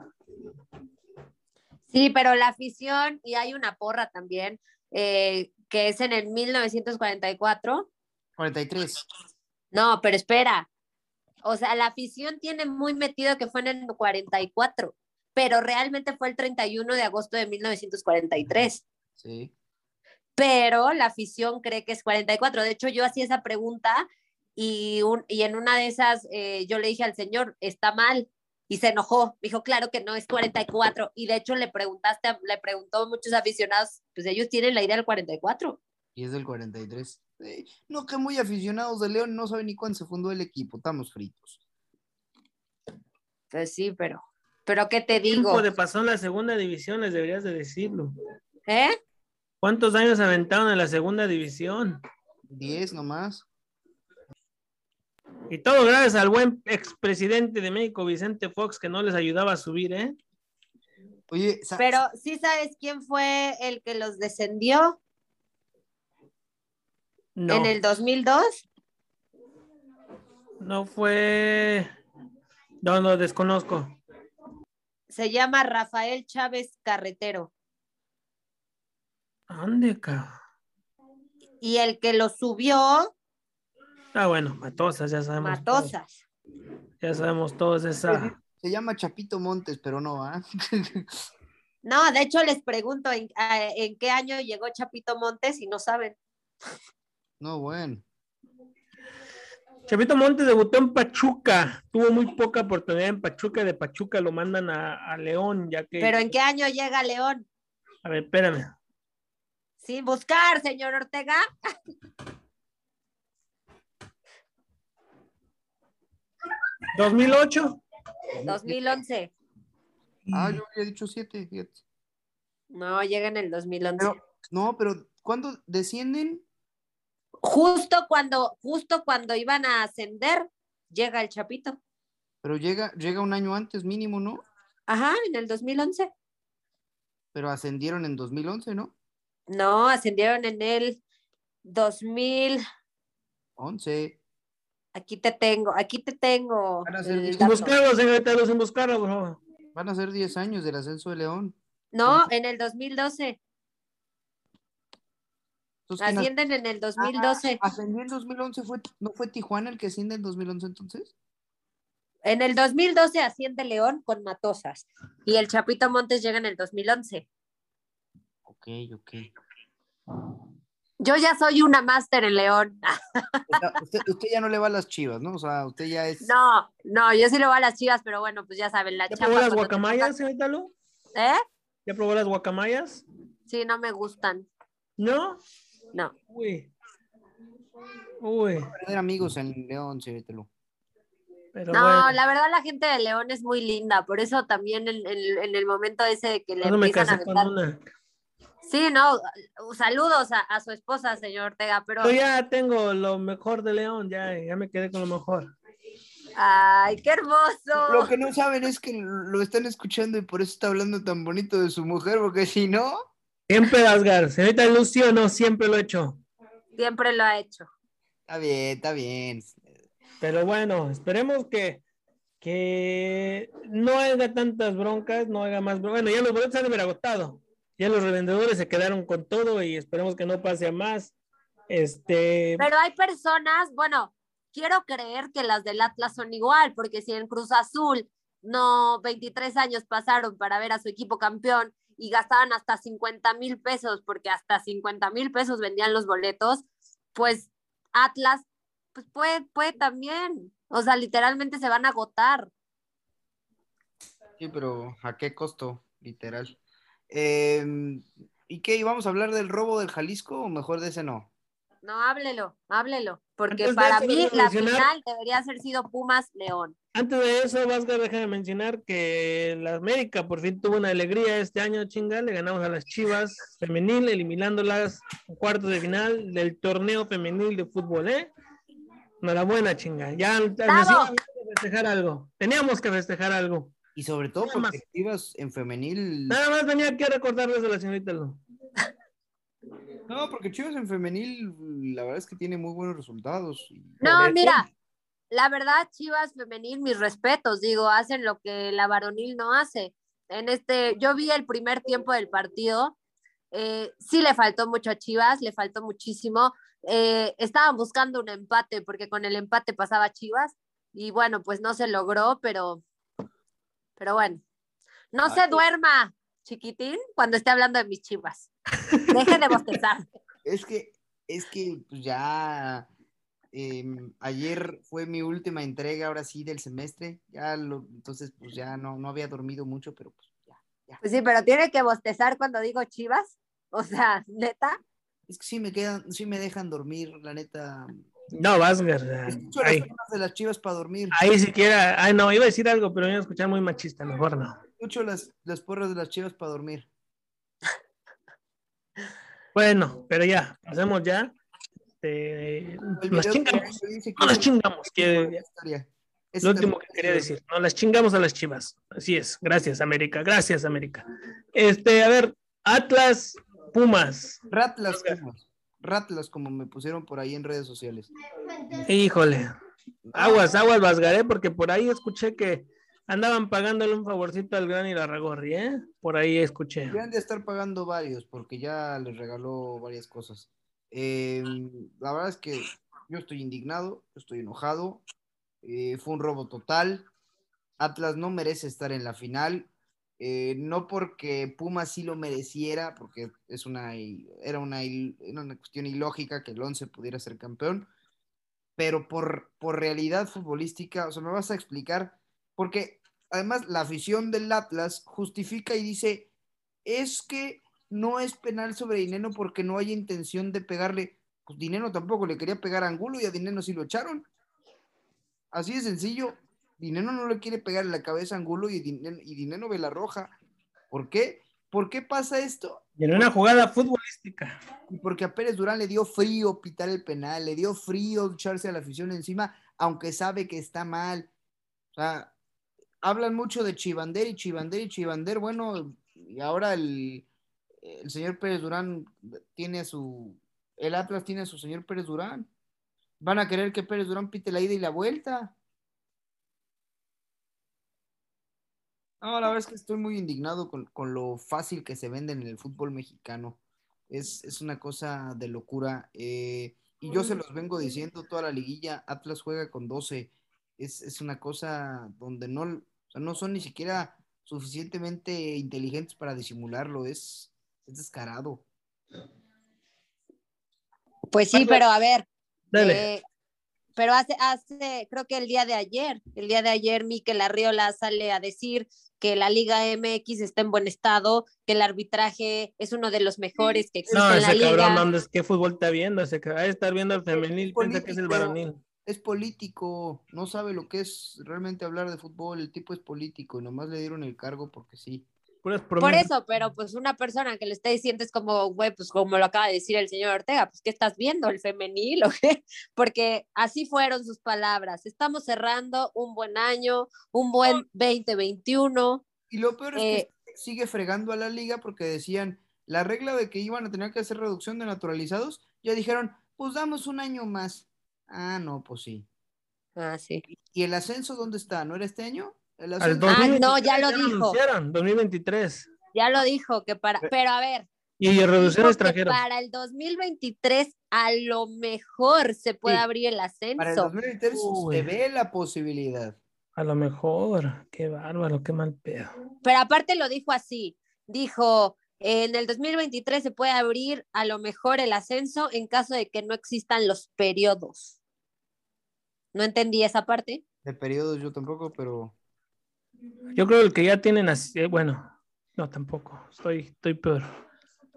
Sí, pero la afición, y hay una porra también, eh, que es en el 1944. 43. No, pero espera. O sea, la afición tiene muy metido que fue en el 44, pero realmente fue el 31 de agosto de 1943. Sí. Pero la afición cree que es 44. De hecho, yo hacía esa pregunta y, un- y en una de esas eh, yo le dije al señor, está mal, y se enojó. Dijo, claro que no, es 44. Y de hecho le preguntaste, le preguntó a muchos aficionados, pues ellos tienen la idea del 44. Y es del 43. Eh, no, que muy aficionados de León no saben ni cuándo se fundó el equipo. Estamos fritos. Pues sí, pero, pero ¿qué te digo? Tiempo de pasó en la segunda división, les deberías de decirlo. ¿Eh? ¿Cuántos años aventaron en la segunda división? 10 nomás. Y todo gracias al buen expresidente de México, Vicente Fox, que no les ayudaba a subir, ¿eh? Oye, Pero sí sabes quién fue el que los descendió No, en el 2002. no fue... No, no, desconozco. Se llama Rafael Chávez Carretero. ¿Dónde, cabrón? Y el que lo subió, Ah, bueno, Matosas, ya sabemos. todos. Matosas. Ya sabemos todos esa. se llama Chapito Montes, pero no, ¿ah? No, de hecho les pregunto en, a- en qué año llegó Chapito Montes y no saben. No, bueno. Chavito Montes debutó en Pachuca. Tuvo muy poca oportunidad en Pachuca. De Pachuca lo mandan a, a León, ya que. Pero en qué año llega León. A ver, espérame. Sin buscar, señor Ortega. ¿2008? 2011. Ah, yo había dicho 7, fíjate. No, llega en el 2011. Pero, no, pero ¿cuándo descienden? Justo cuando, justo cuando iban a ascender, llega el Chapito. Pero llega, llega un año antes mínimo, ¿no? Ajá, en el 2011. Pero ascendieron en 2011, ¿no? No, ascendieron en el 2000. 11. Aquí te tengo, aquí te tengo. Van a ser diez. Van a ser 10 años del ascenso de León. No, en el 2012. Entonces, ¿quién Ascienden en el 2012. Ah, ascendió en 2011, fue, ¿no fue Tijuana el que asciende en 2011 entonces? En el 2012 asciende León con Matosas. Y el Chapito Montes llega en el 2011. Ok, ok. Yo ya soy una máster en León. Usted, usted ya no le va a las chivas, ¿no? O sea, usted ya es... No, no, yo sí le voy a las chivas, pero bueno, pues ya saben, la ¿Ya chapa probó las guacamayas, señorita Lu? ¿Eh? ¿Ya probó las guacamayas? Sí, no me gustan. ¿No? No. Uy. Uy. perder amigos en León, Lu. Pero No, bueno. la verdad la gente de León es muy linda, por eso también en, en- en el momento ese de que le me empiezan a casé con aventar- una. Sí, no, saludos a, a su esposa, señor Ortega, pero Yo ya tengo lo mejor de León, ya, ya me quedé con lo mejor. ay, qué hermoso. Lo que no saben es que lo están escuchando y por eso está hablando tan bonito de su mujer, porque si no... Siempre Asgar, señorita Lucio, no, siempre lo he hecho. Siempre lo ha hecho. Está bien, está bien. Pero bueno, esperemos que, que no haya tantas broncas, no haya más broncas. Bueno, ya los boletos han de haber agotado. Ya los revendedores se quedaron con todo y esperemos que no pase a más. Este, Pero hay personas, bueno, quiero creer que las del Atlas son igual, porque si en Cruz Azul no 23 años pasaron para ver a su equipo campeón y gastaban hasta 50 mil pesos, porque hasta 50 mil pesos vendían los boletos, pues Atlas, pues puede, puede también. O sea, literalmente se van a agotar. Sí, pero ¿a qué costo? Literal. Em, ¿Y qué? ¿Íbamos a hablar del robo del Jalisco o mejor de ese no? No, háblelo, háblelo, porque Antes de para eso, mí la mencionar- final debería haber sido Pumas León. antes de eso, Vázquez, déjame mencionar que la América por fin tuvo una alegría este año, chinga, le ganamos a las Chivas femenil, eliminándolas en cuartos de final del torneo femenil de fútbol, ¿eh? Enhorabuena, chinga. Ya necesitamos festejar algo. Teníamos que festejar algo. Y sobre todo Nada más. porque Chivas en femenil... Nada más tenía que recordarles de la señorita Lu. No, porque Chivas en femenil, la verdad es que tiene muy buenos resultados. No, mira, la verdad, Chivas femenil, mis respetos, digo, hacen lo que la varonil no hace. En este, yo vi el primer tiempo del partido, eh, sí le faltó mucho a Chivas, le faltó muchísimo. Eh, estaban buscando un empate porque con el empate pasaba Chivas y bueno, pues no se logró, pero, pero bueno, no se duerma, chiquitín, cuando esté hablando de mis Chivas. Deje de bostezar. Es que, es que pues ya Em, ayer fue mi última entrega, ahora sí, del semestre. Ya lo, entonces, pues ya no, no había dormido mucho, pero pues ya. Pues sí, pero tiene que bostezar cuando digo chivas. O sea, neta. Es que sí me quedan, sí me dejan dormir, la neta. No, Vázquez. Escucho las de las chivas para dormir. ahí siquiera. Ay, no, iba a decir algo, pero me iba a escuchar muy machista. Mejor no. Escucho las, las porras de las chivas para dormir. Bueno, pero ya, pasemos ya. Este, que chingamos. que No las chingamos. que-. Es lo último que quería decir. No las chingamos a las chivas. Así es. Gracias, América. Gracias, América. Este, a ver, Atlas, Pumas. Ratlas, Pumas. Ratlas, como me pusieron por ahí en redes sociales. Híjole. Aguas, aguas, Vasgaré, porque por ahí escuché que andaban pagándole un favorcito al gran Irarragorri, ¿eh? Por ahí escuché. Deben de estar pagando varios, porque ya les regaló varias cosas. Eh, la verdad es que yo estoy indignado, estoy enojado. eh, fue un robo total. Atlas no merece estar en la final. eh, no porque Pumas sí lo mereciera, porque es una, era, una, una cuestión ilógica que el 11 pudiera ser campeón, pero por, por realidad futbolística, o sea, me vas a explicar, porque además la afición del Atlas justifica y dice, es que no es penal sobre Dineno porque no hay intención de pegarle. Pues Dineno tampoco le quería pegar a Angulo y a Dineno sí lo echaron. Así de sencillo. Dineno no le quiere pegar en la cabeza a Angulo y Dineno, y Dineno ve la roja. ¿Por qué? ¿Por qué pasa esto? Y en una jugada futbolística. Y porque a Pérez Durán le dio frío pitar el penal, le dio frío echarse a la afición encima, aunque sabe que está mal. O sea, hablan mucho de Chivander y Chivander y Chivander. Bueno, y ahora el, el señor Pérez Durán tiene su. El Atlas tiene a su señor Pérez Durán. Van a querer que Pérez Durán pite la ida y la vuelta. No, la verdad es que estoy muy indignado con, con lo fácil que se vende en el fútbol mexicano. Es, es una cosa de locura. eh, y yo se los vengo diciendo toda la liguilla, Atlas juega con 12. Es, es una cosa donde no, o sea, no son ni siquiera suficientemente inteligentes para disimularlo. Es, es descarado. Pues sí, pero a ver. Dale. eh, pero hace, hace, creo que el día de ayer, el día de ayer, Miquel Arriola sale a decir que la Liga MX está en buen estado, que el arbitraje es uno de los mejores que existe No, en la ese liga. cabrón, ¿dónde- ¿qué fútbol está viendo? Ese cabrón, ha de estar viendo el femenil, piensa que es el varonil. Es político, no sabe lo que es realmente hablar de fútbol. El tipo es político y nomás le dieron el cargo porque sí. Por eso, pero pues una persona que le está diciendo es como, güey, pues como lo acaba de decir el señor Ortega, pues ¿qué estás viendo? ¿El femenil o qué? Porque así fueron sus palabras. Estamos cerrando un buen año, un buen 2021. Y lo peor es Eh, que sigue fregando a la liga porque decían la regla de que iban a tener que hacer reducción de naturalizados, ya dijeron, pues damos un año más. Ah, no, pues sí. Ah, sí. ¿Y el ascenso dónde está? ¿No era este año? El ascenso- Ah, 2023 no, ya lo dijo. anunciaron, 2023. Ya lo dijo, que para, pero a ver, Y que extranjeros. para el 2023 a lo mejor se puede Sí. abrir el Para el ascenso. 2023 Uy. se ve la posibilidad. A lo mejor. Qué bárbaro, qué mal pedo. Pero aparte lo dijo así, dijo, en el 2023 se puede abrir a lo mejor el ascenso en caso de que no existan los periodos. No entendí esa parte. De periodos yo tampoco, pero Yo creo que el que ya tienen así, eh, bueno, no tampoco. Estoy, estoy peor.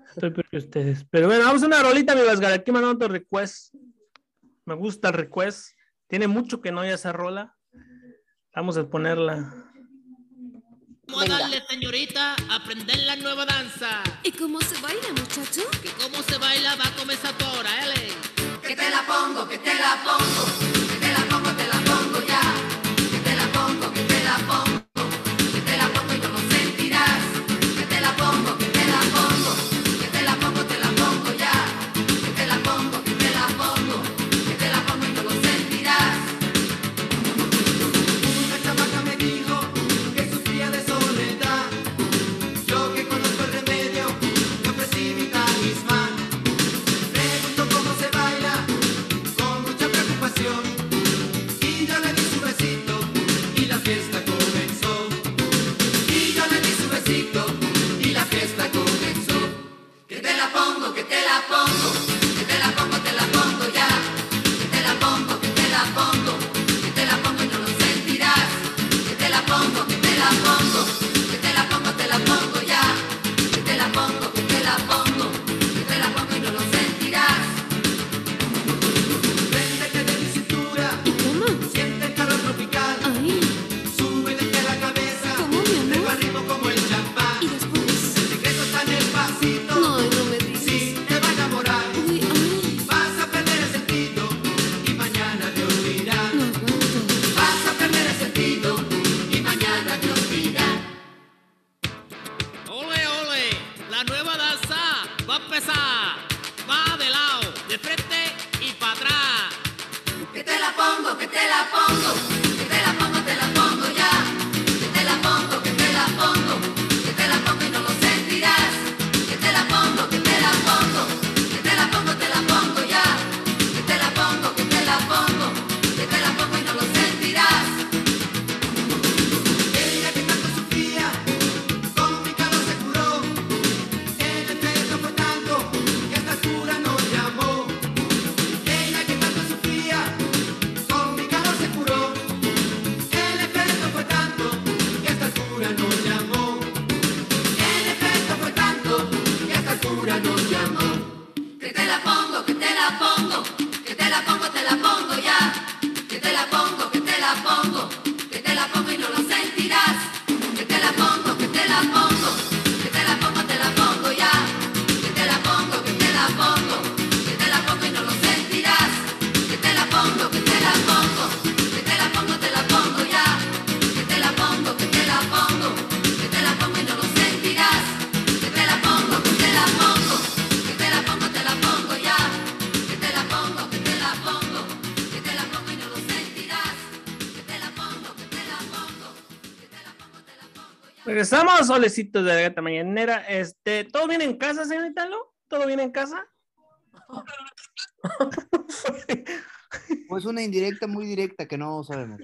Estoy peor que ustedes. Pero bueno, vamos a una rolita, mi Vasgar. Aquí mandando otro request. Me gusta el request. Tiene mucho que no haya esa rola. Vamos a ponerla. Venga. darle, señorita, a aprender la nueva danza. ¿Y cómo se baila, muchacho? Que cómo se baila va a comenzar ahora, L. Que te la pongo, que te la pongo, Regresamos, solecitos de la gata mañanera. Este, ¿todo bien en casa, señorita Lu? ¿Todo bien en casa? Pues una indirecta muy directa que no sabemos.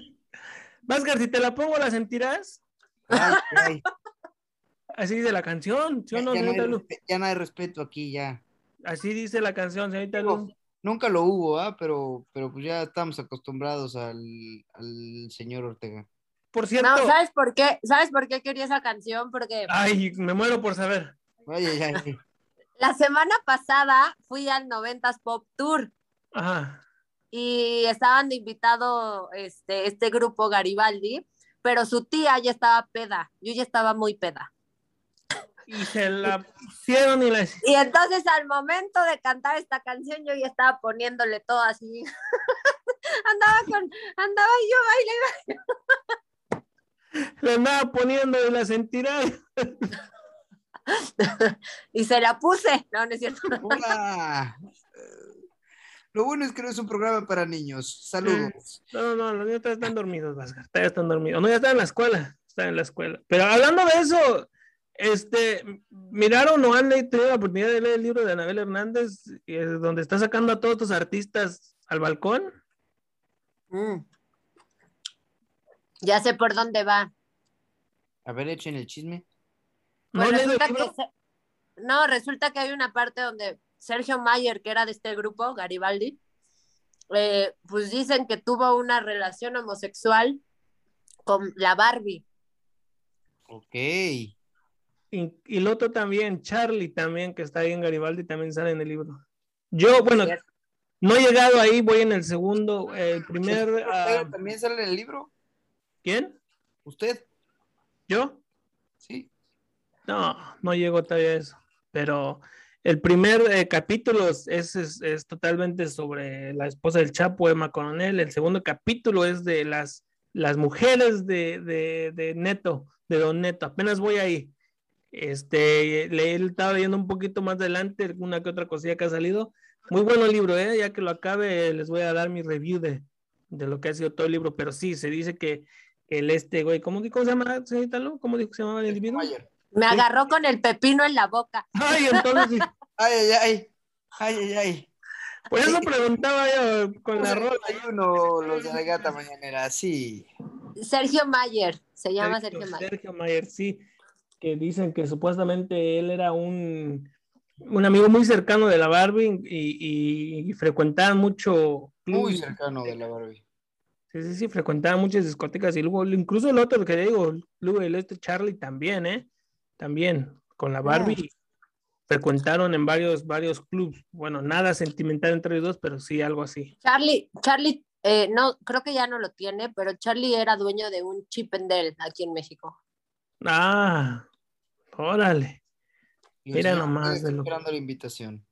Vázquez, si te la pongo, ¿la sentirás? Ay, ay, Así dice la canción, ¿sí o ya, no, ya no hay ya no respeto aquí, ya. Así dice la canción, señorita Lu. Nunca lo hubo, ¿ah? Pero, pero pues ya estamos acostumbrados al, al señor Ortega. Por cierto, No, ¿sabes por qué? ¿Sabes por qué quería esa canción? Porque ay, me muero por saber. Ay, ay, ay. la semana pasada fui al 90s Pop Tour Ajá. y estaban de invitado este, este grupo Garibaldi, pero su tía ya estaba peda. Yo ya estaba muy peda. Y se la pusieron y la... Y entonces al momento de cantar esta canción yo ya estaba poniéndole todo así. andaba con, andaba yo baile, la andaba poniendo y la sentirás. y se la puse. No, no es cierto. Hola. Lo bueno es que no es un programa para niños. Saludos. No, no, no, los niños todavía están dormidos, Vázquez, todavía están dormidos. No, ya están en la escuela, están en la escuela. Pero hablando de eso, este, ¿miraron o han tenido la oportunidad de leer el libro de Anabel Hernández, eh, donde está sacando a todos estos artistas al balcón? Mm. Ya sé por dónde va. A ver, echen el chisme. ¿No Pues resulta que no, resulta que hay una parte donde Sergio Mayer, que era de este grupo, Garibaldi, eh, pues dicen que tuvo una relación homosexual con la Barbie. Ok. Y, y el otro también, Charlie también, que está ahí en Garibaldi, también sale en el libro. Yo, bueno, no he llegado ahí, voy en el segundo, el primer... ¿Ortega ah, ¿También sale en el libro? ¿Quién? ¿Usted? ¿Yo? Sí. No, no llegó todavía a eso. Pero el primer eh, capítulo es, es, es totalmente sobre la esposa del Chapo, Emma Coronel. El segundo capítulo es de las, las mujeres de, de, de Neto, de Don Neto. Apenas voy ahí. Este, le he estado leyendo un poquito más adelante, alguna que otra cosilla que ha salido. Muy bueno el libro, ¿eh? ya que lo acabe, les voy a dar mi review de, de lo que ha sido todo el libro. Pero sí, se dice que el este, güey, ¿cómo, cómo se llama, señorita Lu? ¿Cómo dijo que se llamaba el individuo? Mayer. Me agarró con el pepino en la boca. Ay, entonces. Ay, ay, ay. Ay, ay, ay. Por eso preguntaba yo con la rola. Uno, los de la gata mañanera, sí. Sergio Mayer, se llama Sergio, Sergio, Mayer. Sergio Mayer, sí, que dicen que supuestamente él era un, un amigo muy cercano de la Barbie y, y, y frecuentaban mucho. Muy cercano de la Barbie. Sí, sí, sí, frecuentaban muchas discotecas y luego, incluso el otro que digo, luego el este Charlie también, ¿eh? También, con la Barbie. Frecuentaron en varios, varios clubs. Bueno, nada sentimental entre los dos, pero sí algo así. Charlie, Charlie, eh, no, creo que ya no lo tiene, pero Charlie era dueño de un Chip and Dale aquí en México. Ah, órale. Mira nomás está de lo- esperando la invitación.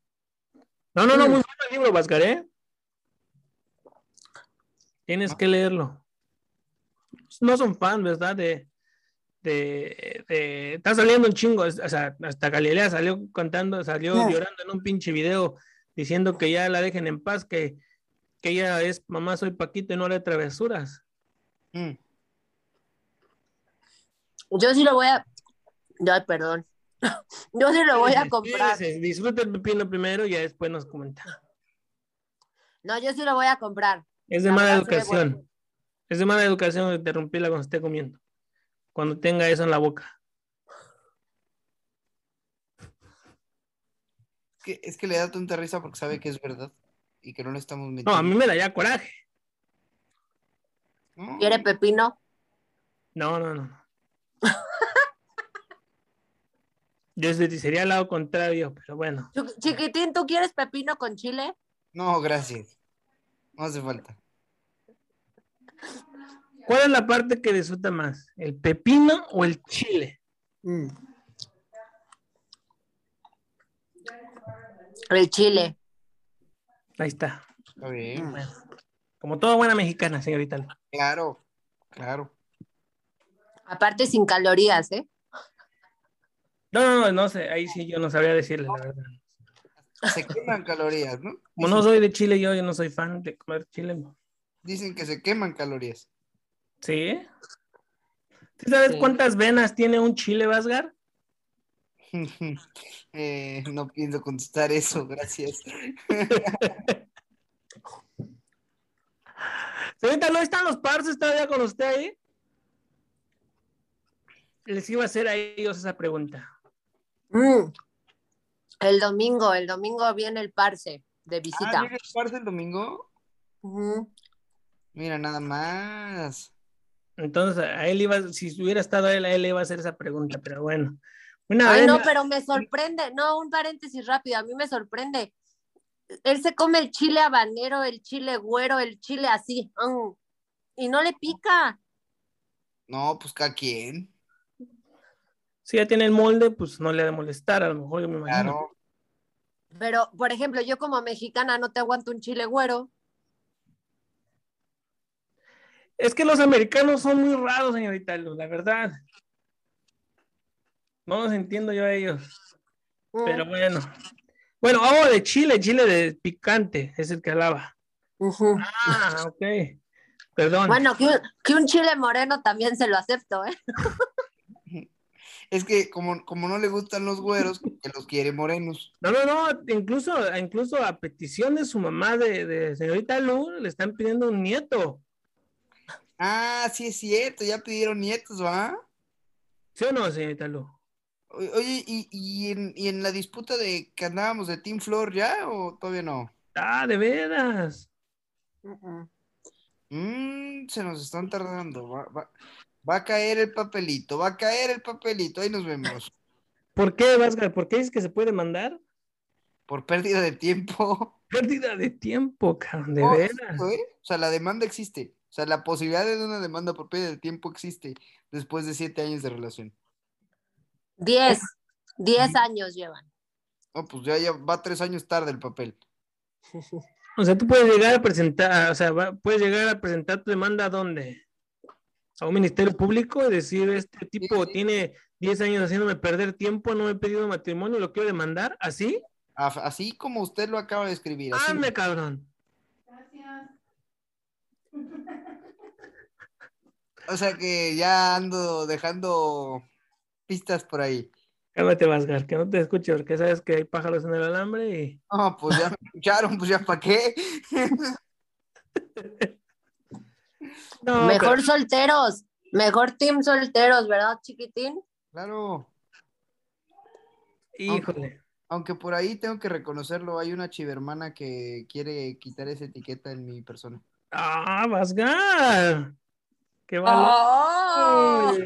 No, no, no, Mm. muy bueno el libro, Vascar, ¿eh? Tienes que leerlo. No son fan, ¿verdad? De, de, de- está saliendo un chingo, o sea, hasta Galilea salió cantando, salió llorando en un pinche video diciendo que ya la dejen en paz, que, que ella es mamá, soy Paquito y no haré travesuras. Mm. Yo sí lo voy a. Ay, perdón. Yo sí lo voy a comprar. Fíjese, Disfruta el pepino primero y ya después nos comenta. No, yo sí lo voy a comprar. Es de La mala ve educación. Es de mala educación interrumpirla cuando esté comiendo. Cuando tenga eso en la boca. Es que, es que le da tanta risa porque sabe que es verdad y que no le estamos No, a mintiendo. mí me da ya coraje. ¿Quiere pepino? No, no, no. Yo se- sería al lado contrario, pero bueno. Chiquitín, ¿tú quieres pepino con chile? no, gracias. No hace falta. ¿Cuál es la parte que disfruta más? ¿El pepino o el chile? El chile. Ahí está. Está bien. Bueno, como toda buena mexicana, señorita. Claro, claro. Aparte sin calorías, ¿eh? No, no, no, no sé, ahí sí yo no sabría decirle la verdad. Se queman calorías, ¿no? Como no soy de Chile, yo, yo no soy fan de comer chile. Dicen que se queman calorías. ¿Sí? ¿Sí sabes Sí. cuántas venas tiene un chile, Vasgar? Eh, no pienso contestar eso, gracias. Señorita, ¿no están los parces todavía con usted ahí? Les iba a hacer a ellos esa pregunta. Mm. El domingo, el domingo viene el parce de Ah, visita. ¿viene el parce el domingo? Mira, nada más. Entonces, a él iba, si hubiera estado él, a él le iba a hacer esa pregunta, pero bueno. Una Ay, vez, no, pero me sorprende. No, un paréntesis rápido. A mí me sorprende. Él se come el chile habanero, el chile güero, el chile así. mm, Y no le pica. No, pues cada quien. Si ya tiene el molde, pues no le ha de molestar, a lo mejor yo me imagino. Claro. Pero, por ejemplo, yo como mexicana no te aguanto un chile güero. Es que los americanos son muy raros, señorita Luz, la verdad. No los entiendo yo a ellos, Mm, pero bueno. Bueno, hago de chile, chile de picante, es el que hablaba. ujú. Ah, ok. Perdón. Bueno, que un chile moreno también se lo acepto, ¿eh? Es que como, como no le gustan los güeros, que los quiere morenos. No, no, no, incluso, incluso a petición de su mamá de, de señorita Lu, le están pidiendo un nieto. Ah, sí es cierto, ya pidieron nietos, ¿va? ¿Sí o no, señorita Lu? Oye, ¿y, y en, y en la disputa de que andábamos de Team Flor ya o todavía no? Ah, de veras. Ujú. Mm, se nos están tardando. Va, va- va a caer el papelito, va a caer el papelito. Ahí nos vemos. ¿Por qué, Vasgar? ¿Por qué es que se puede mandar? Por pérdida de tiempo. Pérdida de tiempo, cabrón, de No, veras. ¿eh? O sea, la demanda existe. O sea, la posibilidad de una demanda por pérdida de tiempo existe después de siete años de relación. Diez. Diez años llevan. No, pues ya, ya va tres años tarde el papel. O sea, tú puedes llegar a presentar, o sea, va- puedes llegar a presentar tu demanda a dónde? A un ministerio público y decir, este tipo sí. tiene 10 años haciéndome perder tiempo, no me he pedido matrimonio, lo quiero demandar, ¿así? Así como usted lo acaba de escribir. Así. Ande, cabrón. O sea que ya ando dejando pistas por ahí. Cálmate, Vasgar, que no te escuche, porque sabes que hay pájaros en el alambre y... No, pues ya me escucharon, pues ya para qué. No, Mejor pero- solteros. Mejor team solteros, ¿verdad, chiquitín? Claro, híjole. aunque por ahí tengo que reconocerlo, hay una chivermana que quiere quitar esa etiqueta en mi persona. Ah, Vasgar. Qué valor. ¡Oh!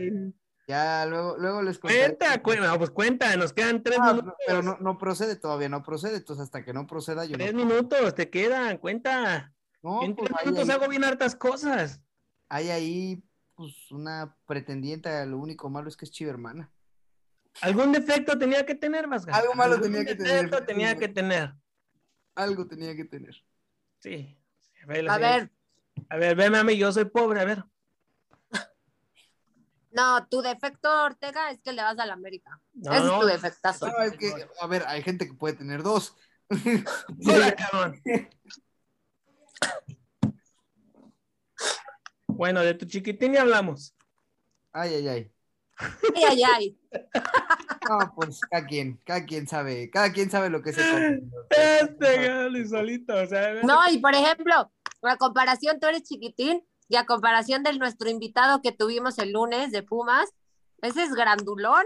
Ya, luego, luego les contaré. Cuenta, cuenta, pues cuenta, nos quedan tres Ah, minutos. pero no, no procede todavía, no procede, entonces hasta que no proceda yo Tres no. minutos, te quedan, cuenta. No, en pues tres minutos ahí, hago bien hartas cosas. Hay ahí, pues una pretendiente, lo único malo es que es chivermana. Algún defecto tenía que tener, Vasgar. Algo malo Algún tenía que tener. defecto tenía que tener. Algo tenía que tener. Sí. A ver, A ver, a ver, veme a mí, yo soy pobre, a ver. no, tu defecto, Ortega, es que le vas a la América. No, Ese no. es tu defectazo. No, es que, a ver, hay gente que puede tener dos. Hola, cabrón. Bueno, de tu chiquitín ya hablamos. Ay, ay, ay. Ay, ay, ay. No, pues cada quien, cada quien sabe, cada quien sabe lo que se come. Este Gali solito, o sea. No, y por ejemplo, a comparación, tú eres chiquitín, y a comparación del nuestro invitado que tuvimos el lunes de Pumas, ese es grandulón.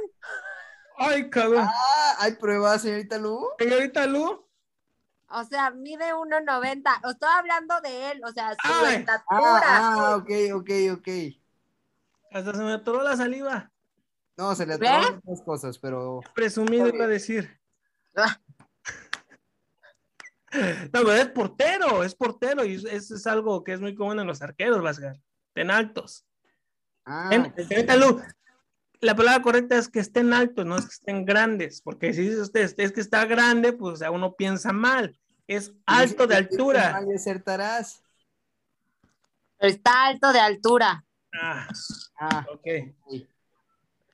Ay, cabrón. Ah, ¿hay pruebas, señorita Lu? Señorita Lu, O sea, mide 1.90. Estoy hablando de él, o sea, su Ay. estatura. Ah, ah, ok, ok, ok. hasta se me atoró la saliva. No, se le atrapan dos cosas, pero Presumido iba a decir. No, pero es portero, es portero y eso es algo que es muy común en los arqueros, Vasgar. Estén altos. ah, En- Lu, la palabra correcta es que estén altos, no es que estén grandes, porque si dice usted es que está grande, pues o sea, uno piensa mal. Es alto de altura. Mal acertarás. Está alto de altura. Ah, Ah, ok.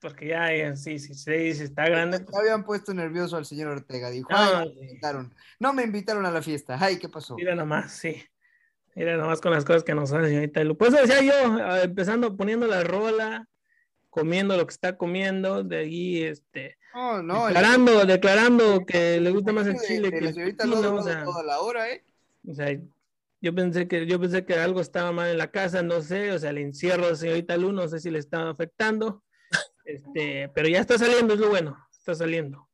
Porque ya, ya, sí, sí, sí, sí, está grande. pues, habían puesto nervioso al señor Ortega. Dijo, "Ay, no me invitaron. No me invitaron a la fiesta. Ay, ¿qué pasó? Mira nomás, sí. Mira nomás con las cosas que nos hace, señorita Lu. Pues decía yo, ah, empezando poniendo la rola, comiendo lo que está comiendo, de ahí, este, No, no, el- declarando, declarando que le gusta más el chile de que la el señorita pepino, o sea, toda la hora, ¿eh? o sea, yo pensé que, yo pensé que algo estaba mal en la casa, no sé, o sea, el encierro de señorita Lu, no sé si le estaba afectando, este, pero ya está saliendo, es lo bueno, está saliendo.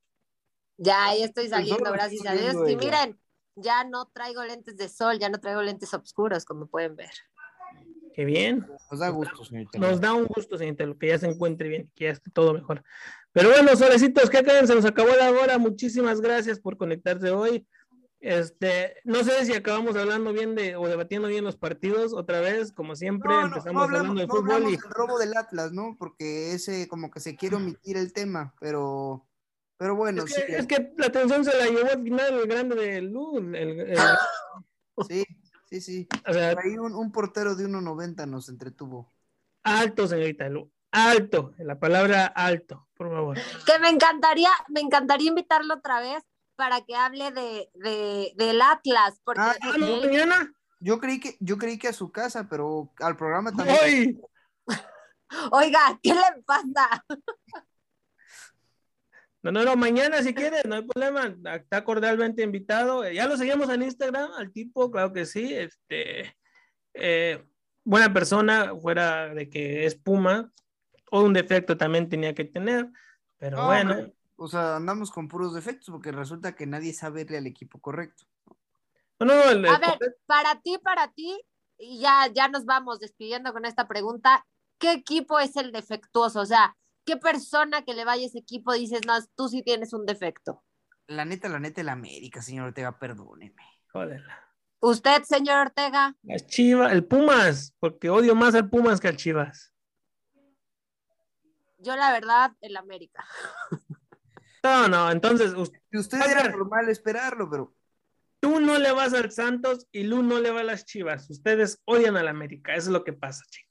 Ya, ahí estoy saliendo, gracias a Dios. Y miren, ya no traigo lentes de sol, ya no traigo lentes oscuros, como pueden ver. Qué bien. Nos da gusto, señorita. Nos da un gusto, señorita, que ya se encuentre bien, que ya esté todo mejor. Pero bueno, solecitos, ¿qué creen? Se nos acabó la hora. Muchísimas gracias por conectarse hoy. Este, no sé si acabamos hablando bien de o debatiendo bien los partidos otra vez, como siempre, No, no, empezamos no hablamos, hablando de no fútbol y del robo del Atlas, ¿no? Porque ese como que se quiere omitir el tema, pero, pero bueno, es sí, que, es que la atención se la llevó al final el grande de Lu, el- el- sí, sí, sí. o sea, Por ahí un, un portero de 1.90 nos entretuvo. alto, señorita Lu, alto, la palabra alto, por favor. Que me encantaría, me encantaría invitarlo otra vez para que hable de, de- del Atlas, porque Ah, Ah, no, mañana. Yo creí que, yo creí que a su casa, pero al programa también. Hoy. oiga, ¿qué le pasa? No, no, no, mañana si quieres, no hay problema. Está cordialmente invitado. Ya lo seguimos en Instagram al tipo, claro que sí. Este, eh, buena persona, fuera de que es Puma, o un defecto también tenía que tener, pero No, bueno. hombre, O sea, andamos con puros defectos porque resulta que nadie sabe irle al equipo correcto. No, no, el- A el- ver, para ti, para ti, y ya, ya nos vamos despidiendo con esta pregunta, ¿qué equipo es el defectuoso? O sea, ¿qué persona que le vaya a ese equipo dices, no, tú sí tienes un defecto? La neta, la neta, el América, señor Ortega, perdóneme. joder, ¿Usted, señor Ortega? las Chivas, el Pumas, porque odio más al Pumas que al Chivas. Yo, la verdad, el América. No, no, entonces usted A era normal esperarlo, pero tú no le vas al Santos y Lu no le va a las Chivas. Ustedes odian al América, eso es lo que pasa, chica.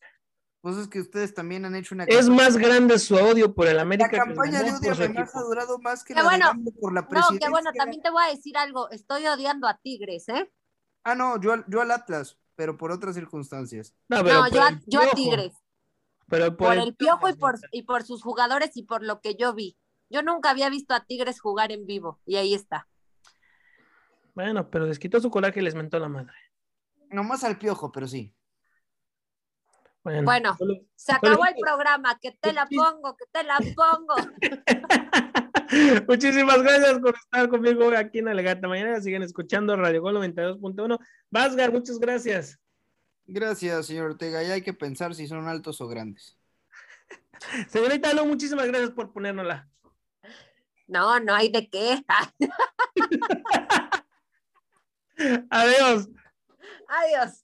Pues es que ustedes también han hecho una Es más grande su odio por el La América que el campaña de odio además ha durado más que Qué la bueno. de por la No, presidencia. que bueno, también te voy a decir algo, estoy odiando a Tigres, ¿eh? Ah, no, yo, al- yo al Atlas, pero por otras circunstancias. No, pero No, yo a, yo a Tigres, Pero por, por el piojo y por, y por sus jugadores y por lo que yo vi. Yo nunca había visto a Tigres jugar en vivo y ahí está. Bueno, pero les quitó su coraje y les mentó la madre. Nomás al piojo, pero sí. Bueno, Bueno. solo- Se acabó el programa, que te la pongo, que te la pongo. Muchísimas gracias por estar conmigo aquí en Alegata. Mañana siguen escuchando Radio Gol 92.1. Vasgar, muchas gracias. Gracias, señor Ortega. Ya hay que pensar si son altos o grandes. Señorita Lu, muchísimas gracias por ponérnosla. No, no hay de qué. Adiós. Adiós.